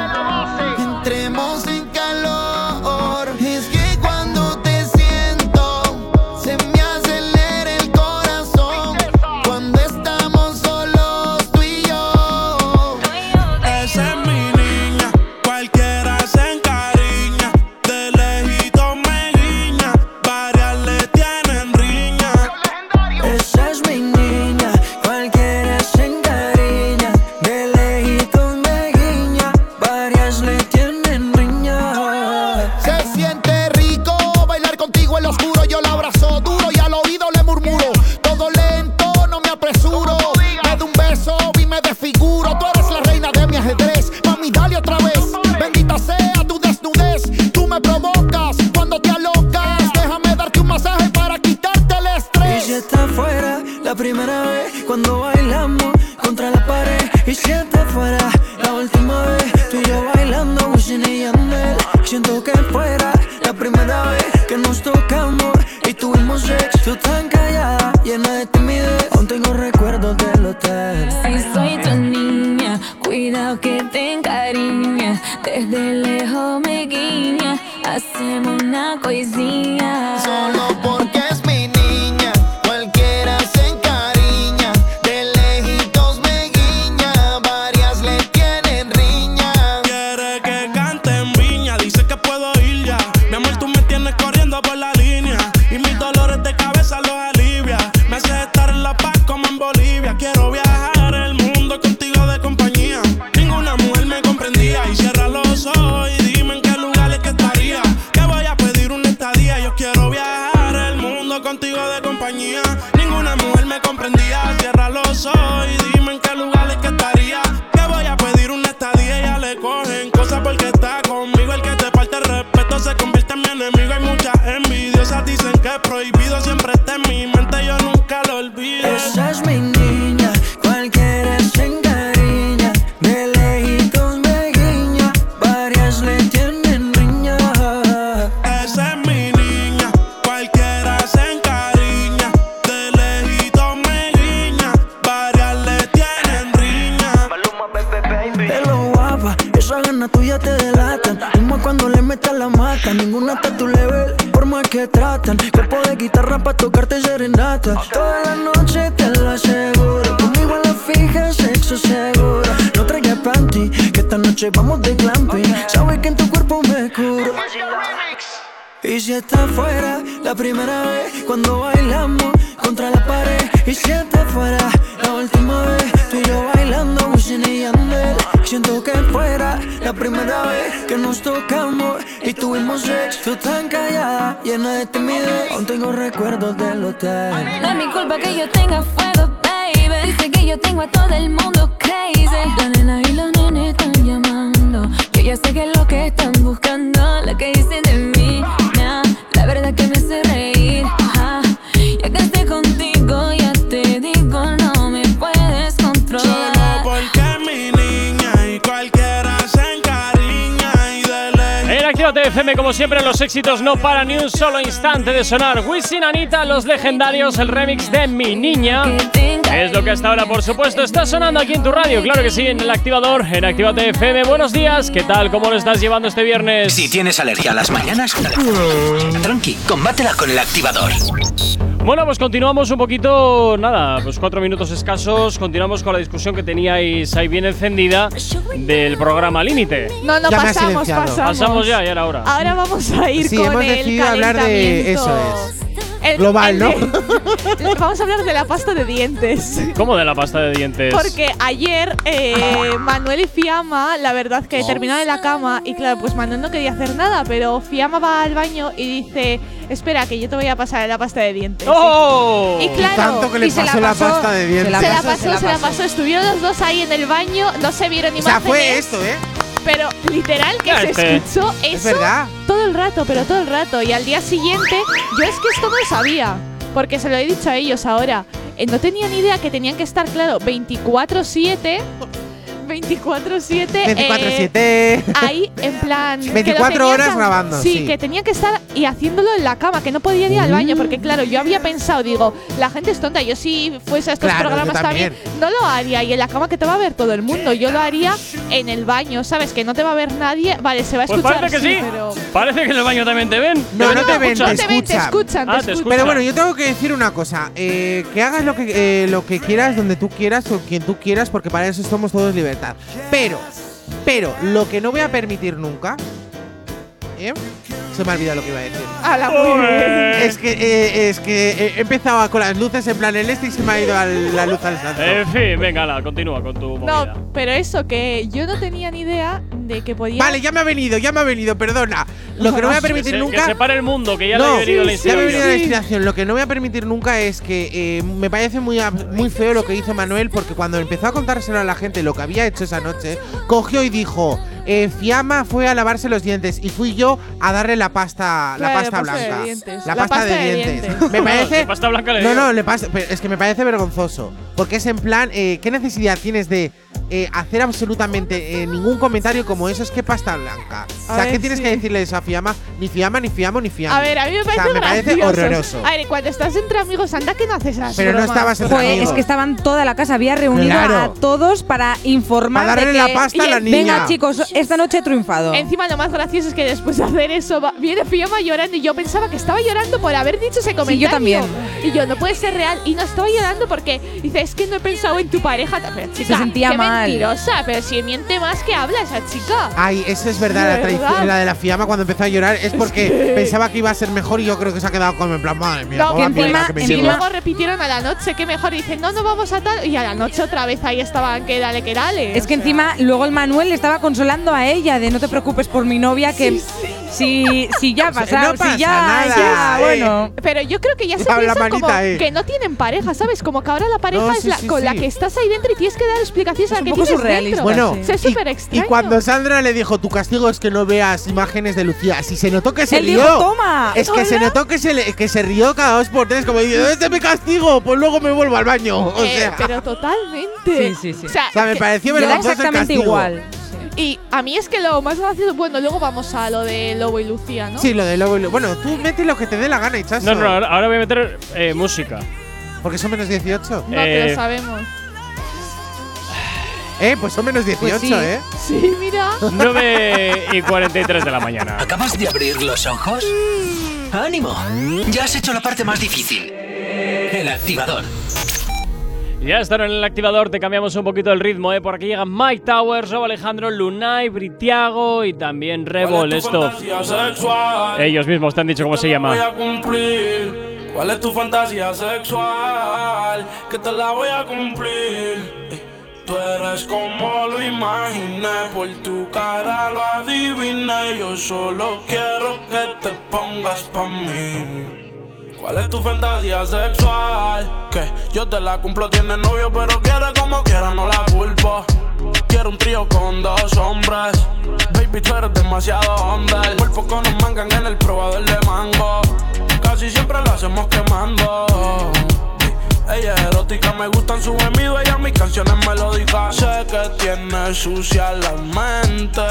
Actívate FM, como siempre, los éxitos no paran ni un solo instante de sonar. Wisin Anita, los legendarios, el remix de Mi Niña. Es lo que hasta ahora, por supuesto, está sonando aquí en tu radio. Claro que sí, en el activador, en Actívate FM. Buenos días, ¿qué tal? ¿Cómo lo estás llevando este viernes? Si tienes alergia a las mañanas, mm. tranqui, combátela con el activador. Bueno, pues continuamos un poquito, nada, pues cuatro minutos escasos. Continuamos con la discusión que teníais ahí bien encendida del programa Límite. No, no, Ya pasamos, pasamos. Pasamos ya, ya era hora. Ahora vamos a ir Sí, con hemos el hablar de eso. El- global, el ¿no? de- Vamos a hablar de la pasta de dientes. ¿Cómo de la pasta de dientes? Porque ayer eh, Manuel y Fiamma, la verdad que Oh. terminaron en la cama y claro, pues Manuel no quería hacer nada, pero Fiamma va al baño y dice, espera, que yo te voy a pasar la pasta de dientes. ¡Oh! Y claro, Tanto que le y se pasó la pasta de dientes. Se la pasó, se la pasó, Estuvieron los dos ahí en el baño, no se vieron O sea, fue esto, ¿eh? Pero literal que se este. escuchó Es eso verdad. todo el rato, pero todo el rato. Y al día siguiente, yo es que esto no lo sabía, porque se lo he dicho a ellos ahora. Eh, no tenía ni idea que tenían que estar, claro, 24-7. 24-7. eh, 24-7. ahí, en plan. que lo 24 tenían horas que- grabando, Sí, sí. que tenían que estar y haciéndolo en la cama, que no podía ir al baño, porque claro, yo había pensado, digo, la gente es tonta. Yo si fuese a estos Claro, programas también. no lo haría. Y en la cama que te va a ver todo el mundo. Yo lo haría en el baño, ¿sabes? Que no te va a ver nadie. Vale, se va a Pues escuchar. parece que sí. pero. Parece que en el baño también te ven. No, no te ven, te No te ven, te escuchan, te Ah, te escuchan. Pero bueno, yo tengo que decir una cosa. eh, que hagas lo que, eh, lo que quieras, donde tú quieras o quien tú quieras, porque para eso somos todos libertad. Pero, pero, lo que no voy a permitir nunca. ¿eh? Se me ha olvidado lo que iba a decir. ¡Hala, muy bien! Es que, eh, es que eh, he empezado con las luces en plan el este y se me ha ido al- la luz al santo. En fin, venga, la, continúa con tu movida. No, pero eso, que yo no tenía ni idea de que podía. Vale, ya me ha venido, ya me ha venido, perdona. Lo que no voy a permitir que se, nunca. Que se pare el mundo, que ya no, le ha venido la ya me ha venido la inspiración. inspiración. Lo que no voy a permitir nunca es que eh, me parece muy, ab- muy feo lo que hizo Manuel, porque cuando empezó a contárselo a la gente lo que había hecho esa noche, cogió y dijo: eh, Fiamma fue a lavarse los dientes y fui yo a darle la pasta, la pasta la pasta de blanca. dientes. La, La pasta, pasta de, de dientes. dientes. Me parece. De pasta blanca le no, no, le pasa, es que me parece vergonzoso. Porque es en plan, eh, ¿qué necesidad tienes de eh, hacer absolutamente eh, ningún comentario como eso? Es que pasta blanca. O sea, ver, ¿qué tienes sí. que decirle eso a Fiamma? Ni Fiamma, ni Fiamma, ni Fiamma. A ver, a mí me O sea, parece, me parece horroroso. A ver, cuando estás entre amigos, anda que no haces esas Pero no estabas entre Joder, amigos. es que estaban toda la casa, había reunido Claro. a todos para informar Para darle de la que, pasta a la Venga, niña". chicos, esta noche he triunfado. Encima lo más gracioso es que después de hacer eso va- viene Fiamma llorando y yo pensaba que estaba llorando por haber dicho ese comentario. también. Y yo no puede ser real y no estaba llorando porque dice es que no he pensado en tu pareja. Pero, chica, sentía qué mal. mentirosa, pero si miente más que habla esa chica. Ay, eso es verdad, la traición, verdad. la de la Fiamma cuando empezó a llorar es porque que- pensaba que iba a ser mejor y yo creo que se ha quedado como en plan, madre mía, No, que mierda encima, que me y llevo". luego repitieron a la noche, que mejor. Y dicen, no, no vamos a tal. Y a la noche otra vez ahí estaban, que dale, que dale. Es que encima luego el Manuel le estaba consolando a ella de no te preocupes por mi novia que si, si ya no pasa si ya, nada, ya, eh. bueno. Pero yo creo que ya se piensan como eh. que no tienen pareja, ¿sabes? Como que ahora la pareja No, es la sí, con la que estás ahí dentro y tienes que dar explicaciones a la un que poco tienes surrealista, dentro. Bueno, O sea, es y- súper y, cuando Sandra le dijo, tu castigo es que no veas imágenes de Lucía, si se notó que se Él rió. dijo, "Toma". Es que se notó que se, le- que se rió cada dos por tres, como diciendo, este es mi castigo, pues luego me vuelvo al baño. O Eh, pero totalmente. Sí, sí, sí. O sea, o sea, me pareció el exactamente castigo. igual. Y a mí es que lo más gracioso. Bueno, luego vamos a lo de Lobo y Lucía, ¿no? Sí, lo de Lobo y Lo- Bueno, tú mete lo que te dé la gana, Hichazo. No, no, ahora, ahora voy a meter eh, música. Porque son menos 18. No, Eh, lo sabemos. Eh, pues son menos 18, sí. ¿eh? Sí, mira. 9 y 43 de la mañana. ¿Acabas de abrir los ojos? ¡Ánimo! Ya has hecho la parte más difícil. El activador. Ya están en el activador, te cambiamos un poquito el ritmo, ¿eh? Por aquí llegan Mike Towers, Robo Alejandro, Lunay, Britiago y también Rebol. Esto, ellos mismos te han dicho cómo se llama. ¿Cuál es tu fantasía sexual? Que te la voy a cumplir. Eh, Tú eres como lo imaginé, por tu cara lo adiviné. Yo solo quiero que te pongas pa' mí. ¿Cuál es tu fantasía sexual? Que yo te la cumplo, tienes novio, pero quiere como quiera, no la culpo. Quiero un trío con dos hombres. Baby, tú eres demasiado onda. Por poco nos mangan en el probador de mango. Casi siempre lo hacemos quemando. Ella es erótica, me gustan sus gemidos, ella mis canciones melódicas. Sé que tiene sucia la mente.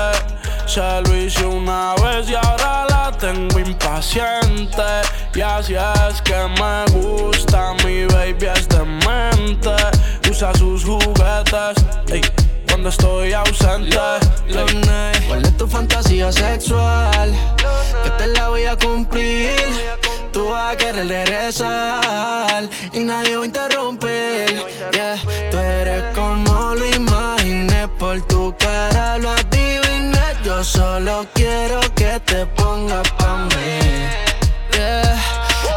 Se lo hice una vez y ahora la tengo impaciente. Y así es que me gusta, mi baby es demente. Usa sus juguetes, ey, cuando estoy ausente. Late ¿Cuál es tu fantasía sexual? Que te la voy a cumplir. Tú vas a querer regresar y nadie va a interrumpir. Yeah. Tú eres como lo imaginé, por tu cara lo adiviné. Yo solo quiero que te pongas pa' mí. Yeah.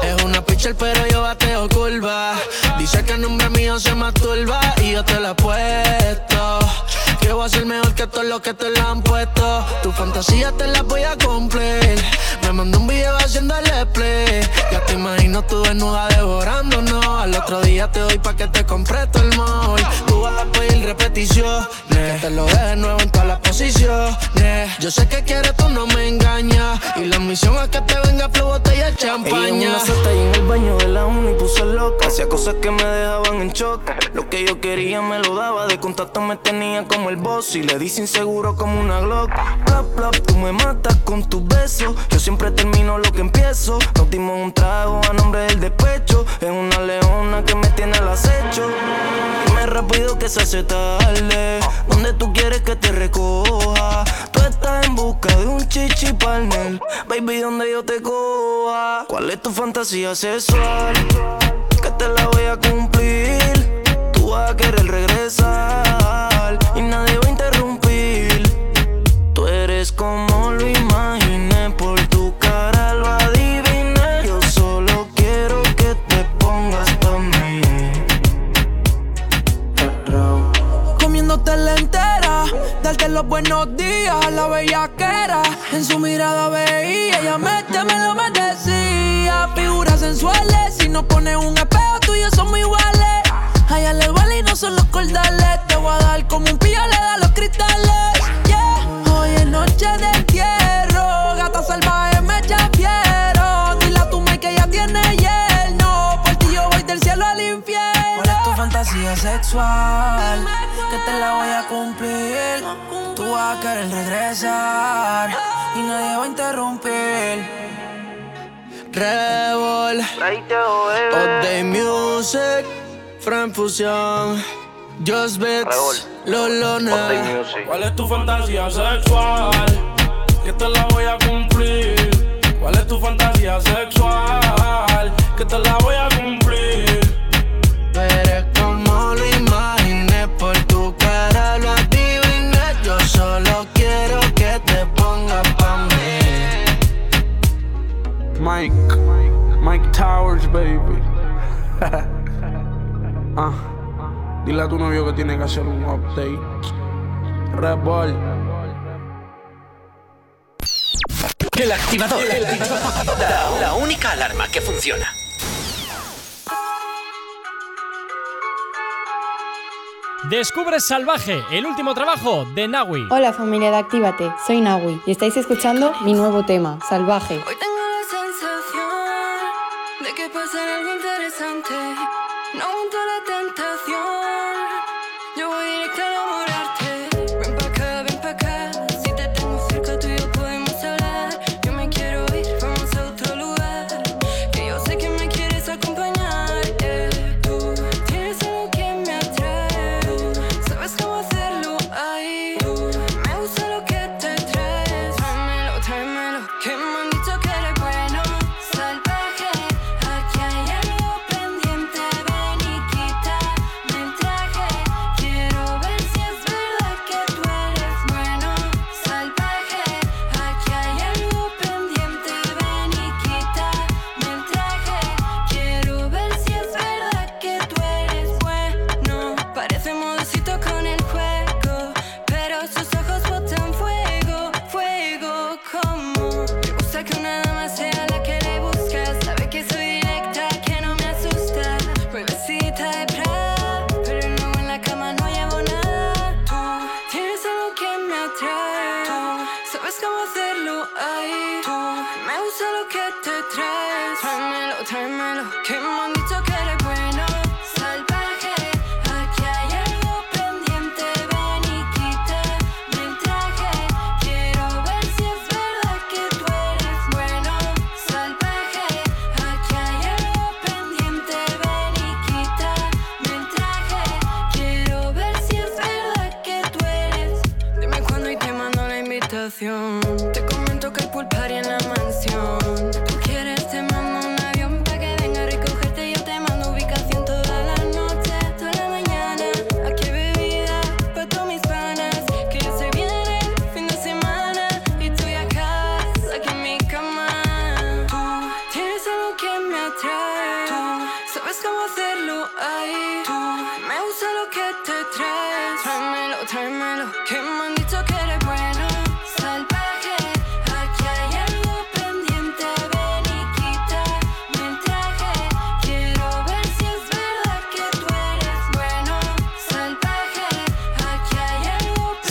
Es una Michelle, pero yo bateo curva. Dice que el nombre mío se masturba y yo te la apuesto. Que voy a ser mejor que todos los que te la han puesto. Tu fantasía te la voy a cumplir. Me mandó un video haciendo el play. Ya te imagino tú desnuda devorándonos. Al otro día te doy pa' que te compre todo el mall. Tú vas a pedir repetición. Que te lo deje nuevo en todas las posiciones. Yo sé que quieres, tú no me engañas. Y la misión es que te venga flow botella de Ella en champaña. una seta y en el baño de la uni puso loca. Hacía cosas que me dejaban en shock. Lo que yo quería me lo daba. De contacto me tenía como el boss. Y le di inseguro como una Glock. Plop, plop, tú me matas con tus besos. Yo siempre termino lo que empiezo. Nos dimos un trago a nombre del despecho. Es una leona que me tiene al acecho. Dime rápido que se hace tarde. ¿Dónde tú quieres que te recoja? Tú estás en busca de un chichi partner. Baby, donde yo te coja. ¿Cuál es tu fantasía sexual? Que te la voy a cumplir. Tú vas a querer regresar. Y nadie va a interrumpir. Tú eres como los buenos días a la bellaquera. En su mirada veía, ella métemelo, me decía. Figuras sensuales, si no pones un espejo, tú y yo somos iguales. A le vale y no son los cordales. Te voy a dar como un pillo le da los cristales. Sexual? Que te la voy a cumplir. Tú vas a querer regresar y nadie va a interrumpir. Revol, All Day Music, Fran Fusion, Just Beats, Lolona. ¿Cuál es tu fantasía sexual? Que te la voy a cumplir. ¿Cuál es tu fantasía sexual? Que te la voy a cumplir. Mike, Mike Towers, baby. ah, dile a tu novio que tiene que hacer un update. Red Bull. El activador. La, la única alarma que funciona. Descubre Salvaje, el último trabajo de Nawi. Hola familia de Actívate, soy Nawi y estáis escuchando mi nuevo tema, Salvaje. Hoy tengo que pasa algo interesante. No aguanto la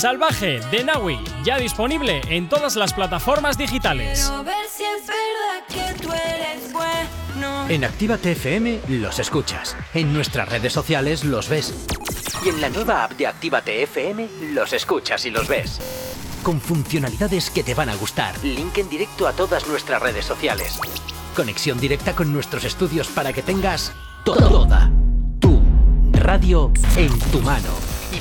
Salvaje de Nawi, ya disponible en todas las plataformas digitales. Quiero ver si es verdad que tú eres bueno. En Actívate FM los escuchas. En nuestras redes sociales los ves. Y en la nueva app de Actívate FM los escuchas y los ves. Con funcionalidades que te van a gustar. Link en directo a todas nuestras redes sociales. Conexión directa con nuestros estudios para que tengas to- toda tu radio en tu mano.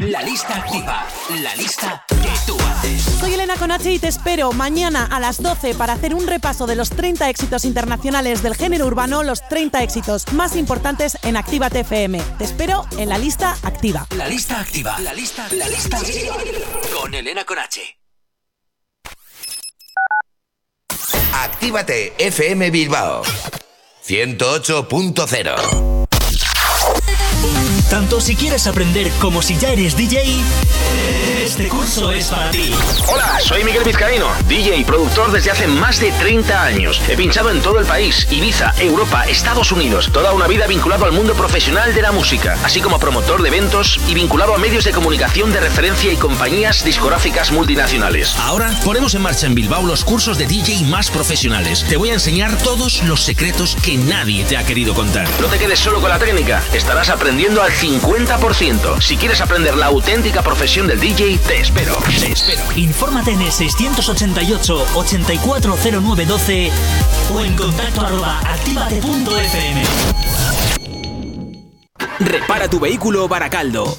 La lista activa. La lista que tú haces. Soy Elena Conache y te espero mañana a las 12 para hacer un repaso de los 30 éxitos internacionales del género urbano, los 30 éxitos más importantes en Actívate FM. Te espero en la lista activa. La lista activa. La lista, la lista activa. Con Elena Conache. Actívate FM Bilbao 108.0 Tanto si quieres aprender como si ya eres DJ, este curso es para ti. Hola, soy Miguel Vizcaíno, DJ y productor desde hace más de 30 años. He pinchado en todo el país, Ibiza, Europa, Estados Unidos, toda una vida vinculado al mundo profesional de la música, así como promotor de eventos y vinculado a medios de comunicación de referencia y compañías discográficas multinacionales. Ahora ponemos en marcha en Bilbao los cursos de DJ más profesionales. Te voy a enseñar todos los secretos que nadie te ha querido contar. No te quedes solo con la técnica, estarás aprendiendo al 50%. Si quieres aprender la auténtica profesión del DJ, te espero. Te espero. Infórmate en el 688-840912 o en contacto arroba actívate.fm. Repara tu vehículo Baracaldo.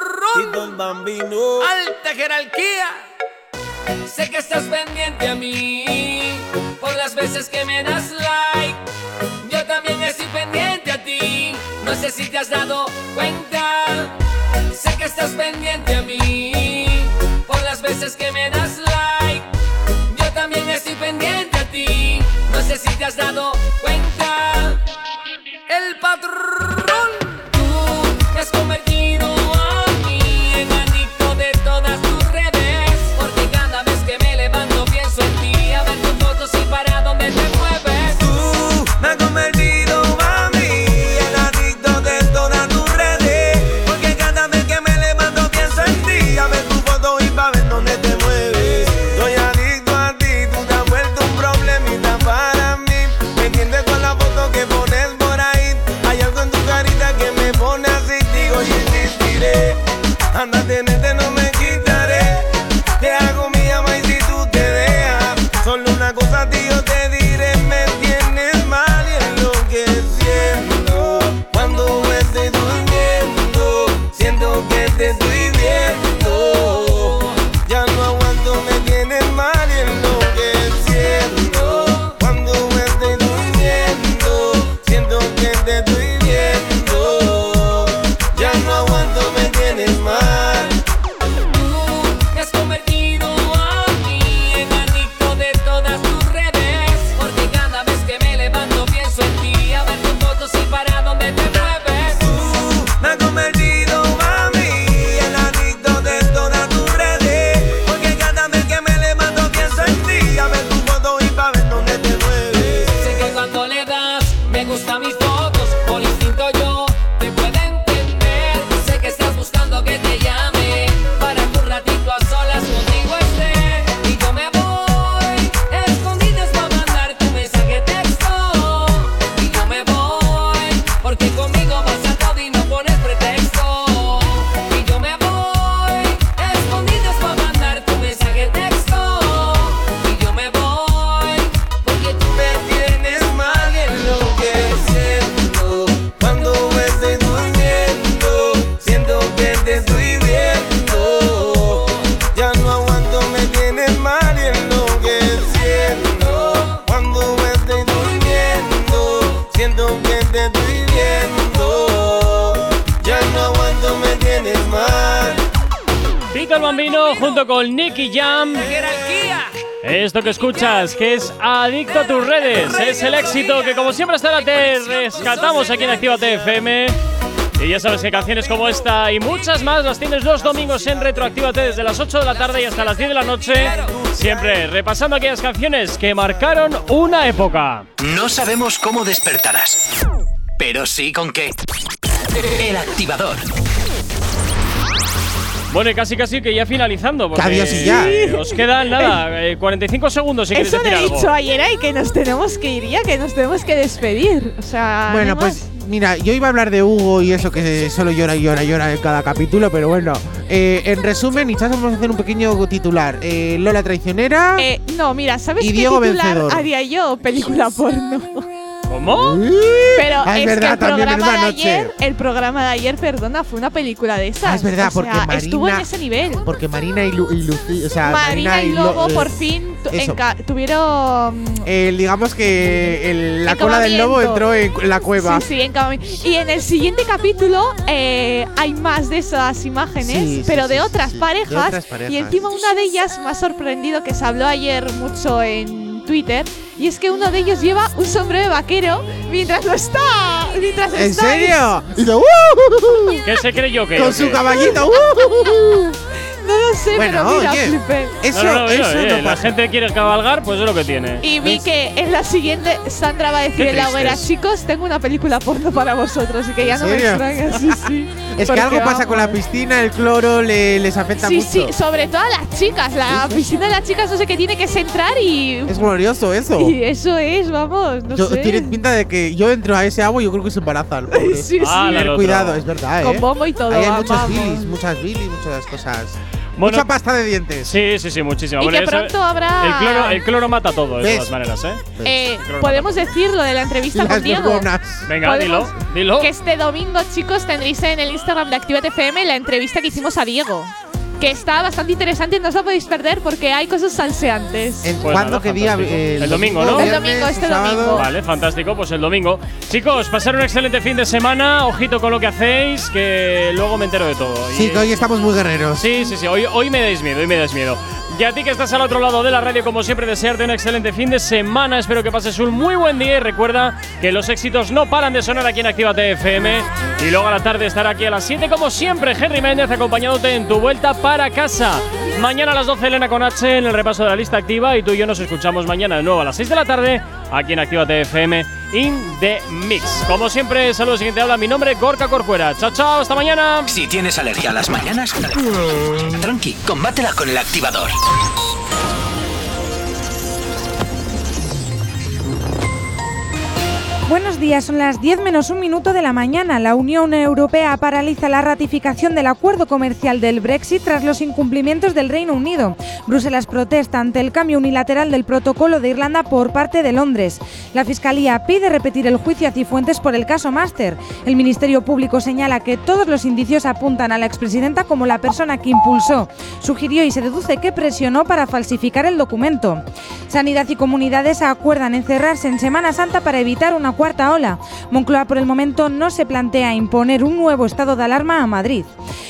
Tito el bambino. Alta jerarquía. Sé que estás pendiente a mí por las veces que me das like. Yo también estoy pendiente a ti. No sé si te has dado cuenta. Sé que estás pendiente a mí que es Adicto a tus redes, es el éxito que como siempre hasta ahora te rescatamos aquí en Actívate FM. Y ya sabes que canciones como esta y muchas más las tienes los domingos en Retroactívate desde las 8 de la tarde y hasta las 10 de la noche. Siempre repasando aquellas canciones que marcaron una época. No sabemos cómo despertarás, pero sí con qué. El activador. Bueno, y casi casi que ya finalizando. Porque Adiós y ya. Os quedan nada, eh, 45 segundos si queréis Eso decir le he algo. dicho ayer y que nos tenemos que ir ya, que nos tenemos que despedir. O sea. Bueno, no pues mira, yo iba a hablar de Hugo y eso que solo llora y llora y llora en cada capítulo, pero bueno. Eh, en resumen, y vamos a hacer un pequeño titular. Eh, Lola traicionera. Eh, no, mira, ¿sabes y qué Diego titular vencedor. haría yo? Película porno. ¿Cómo? Pero Ah, es es, verdad, que el programa de ayer, el programa de ayer, perdona, fue una película de esas. Ah, es verdad, O porque sea, Marina. estuvo en ese nivel. Porque Marina y, Lu- y Lucy. O sea, Marina, y Lobo Lo- por fin tuvieron digamos que el- la cola del lobo entró en la cueva. Sí, sí, encamamiento. Y en el siguiente capítulo eh, hay más de esas imágenes, Sí, pero sí, de, sí, otras sí. parejas, De otras parejas. Y encima una de ellas me ha sorprendido que se habló ayer mucho en Twitter. Y es que uno de ellos lleva un sombrero de vaquero mientras lo está. Mientras ¿En está serio? Y dice, "Uh". ¿Qué se creyó que? Con su qué? caballito. "Uh". No lo sé, Bueno, pero mira, oye, flipé. Eso, No, no, no, eso oye, no la pasa. gente quiere cabalgar, pues es lo que tiene. Y vi que en la siguiente Sandra va a decir Qué en la hoguera, tristes. chicos, tengo una película porno para vosotros y que ya ¿En no me serio? extraña, sí, sí. Es que Porque, algo pasa con la vamos. piscina, el cloro le- les afecta Sí, mucho. sí, sobre todo a las chicas. La piscina de las chicas no sé qué tiene que es entrar y. Es glorioso eso. Y eso es, vamos, no Yo- sé. Tiene pinta de que yo entro a ese agua y yo creo que se embarazan. Sí, sí. Ah, Tener la cuidado, es verdad, ¿eh? Con bombo y todo, Ahí hay muchos vamos. bilis, muchas bilis, muchas cosas. Bueno, Mucha pasta de dientes. Sí, sí, sí, muchísimo. Y Bueno, que eso- pronto habrá- El cloro, el cloro mata todo, de ¿Ves? todas maneras, ¿eh? Eh, podemos decir lo de la entrevista Las con Diego. neuronas. Venga, dilo, dilo. Que este domingo, chicos, tendréis en el Instagram de Actívate FM la entrevista que hicimos a Diego. Que está bastante interesante, no os la podéis perder porque hay cosas salseantes. ¿En Pues ¿Cuándo? nada, ¿Qué día? Eh, El domingo, ¿no? El domingo, este sábado. domingo. Vale, fantástico, pues el domingo. Chicos, pasar un excelente fin de semana. Ojito con lo que hacéis, que luego me entero de todo. Sí, Y- que hoy estamos muy guerreros. Sí, sí, sí. Hoy, hoy me dais miedo, hoy me dais miedo. Y a ti que estás al otro lado de la radio, como siempre, desearte un excelente fin de semana. Espero que pases un muy buen día y recuerda que los éxitos no paran de sonar aquí en Actívate FM. Y luego a la tarde estará aquí a las 7, como siempre, Henry Méndez acompañándote en tu vuelta para casa. Mañana a las 12, Elena con H en el repaso de la lista activa. Y tú y yo nos escuchamos mañana de nuevo a las 6 de la tarde aquí en Actívate FM in the Mix. Como siempre, saludos y quien te habla. Mi nombre, Gorka Corcuera. Chao, chao, hasta mañana. Si tienes alergia a las mañanas, tranqui, combátela con el activador. Buenos días, son las 10 menos un minuto de la mañana. La Unión Europea paraliza la ratificación del acuerdo comercial del Brexit tras los incumplimientos del Reino Unido. Bruselas protesta ante el cambio unilateral del protocolo de Irlanda por parte de Londres. La Fiscalía pide repetir el juicio a Cifuentes por el caso Master. El Ministerio Público señala que todos los indicios apuntan a la expresidenta como la persona que impulsó, sugirió y se deduce que presionó para falsificar el documento. Sanidad y comunidades acuerdan encerrarse en Semana Santa para evitar una cuarta ola. Moncloa por el momento no se plantea imponer un nuevo estado de alarma a Madrid.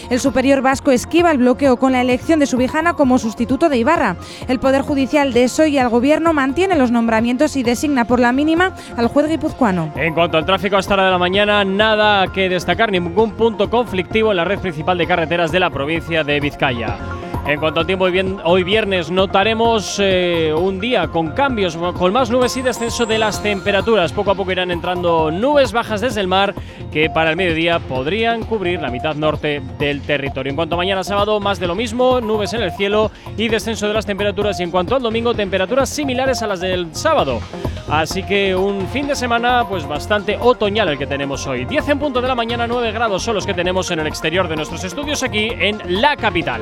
El superior vasco esquiva el bloqueo con la elección de Subijana como sustituto de Ibarra. El Poder Judicial de ESO y al Gobierno mantiene los nombramientos y designa por la mínima al juez guipuzcoano. En cuanto al tráfico a esta hora de la mañana, nada que destacar, ningún punto conflictivo en la red principal de carreteras de la provincia de Vizcaya. En cuanto al tiempo, hoy viernes notaremos eh, un día con cambios, con más nubes y descenso de las temperaturas. Poco a poco irán entrando nubes bajas desde el mar que para el mediodía podrían cubrir la mitad norte del territorio. En cuanto a mañana sábado, más de lo mismo, nubes en el cielo y descenso de las temperaturas. Y en cuanto al domingo, temperaturas similares a las del sábado. Así que un fin de semana pues bastante otoñal el que tenemos hoy. 10 en punto de la mañana, 9 grados son los que tenemos en el exterior de nuestros estudios aquí en la capital.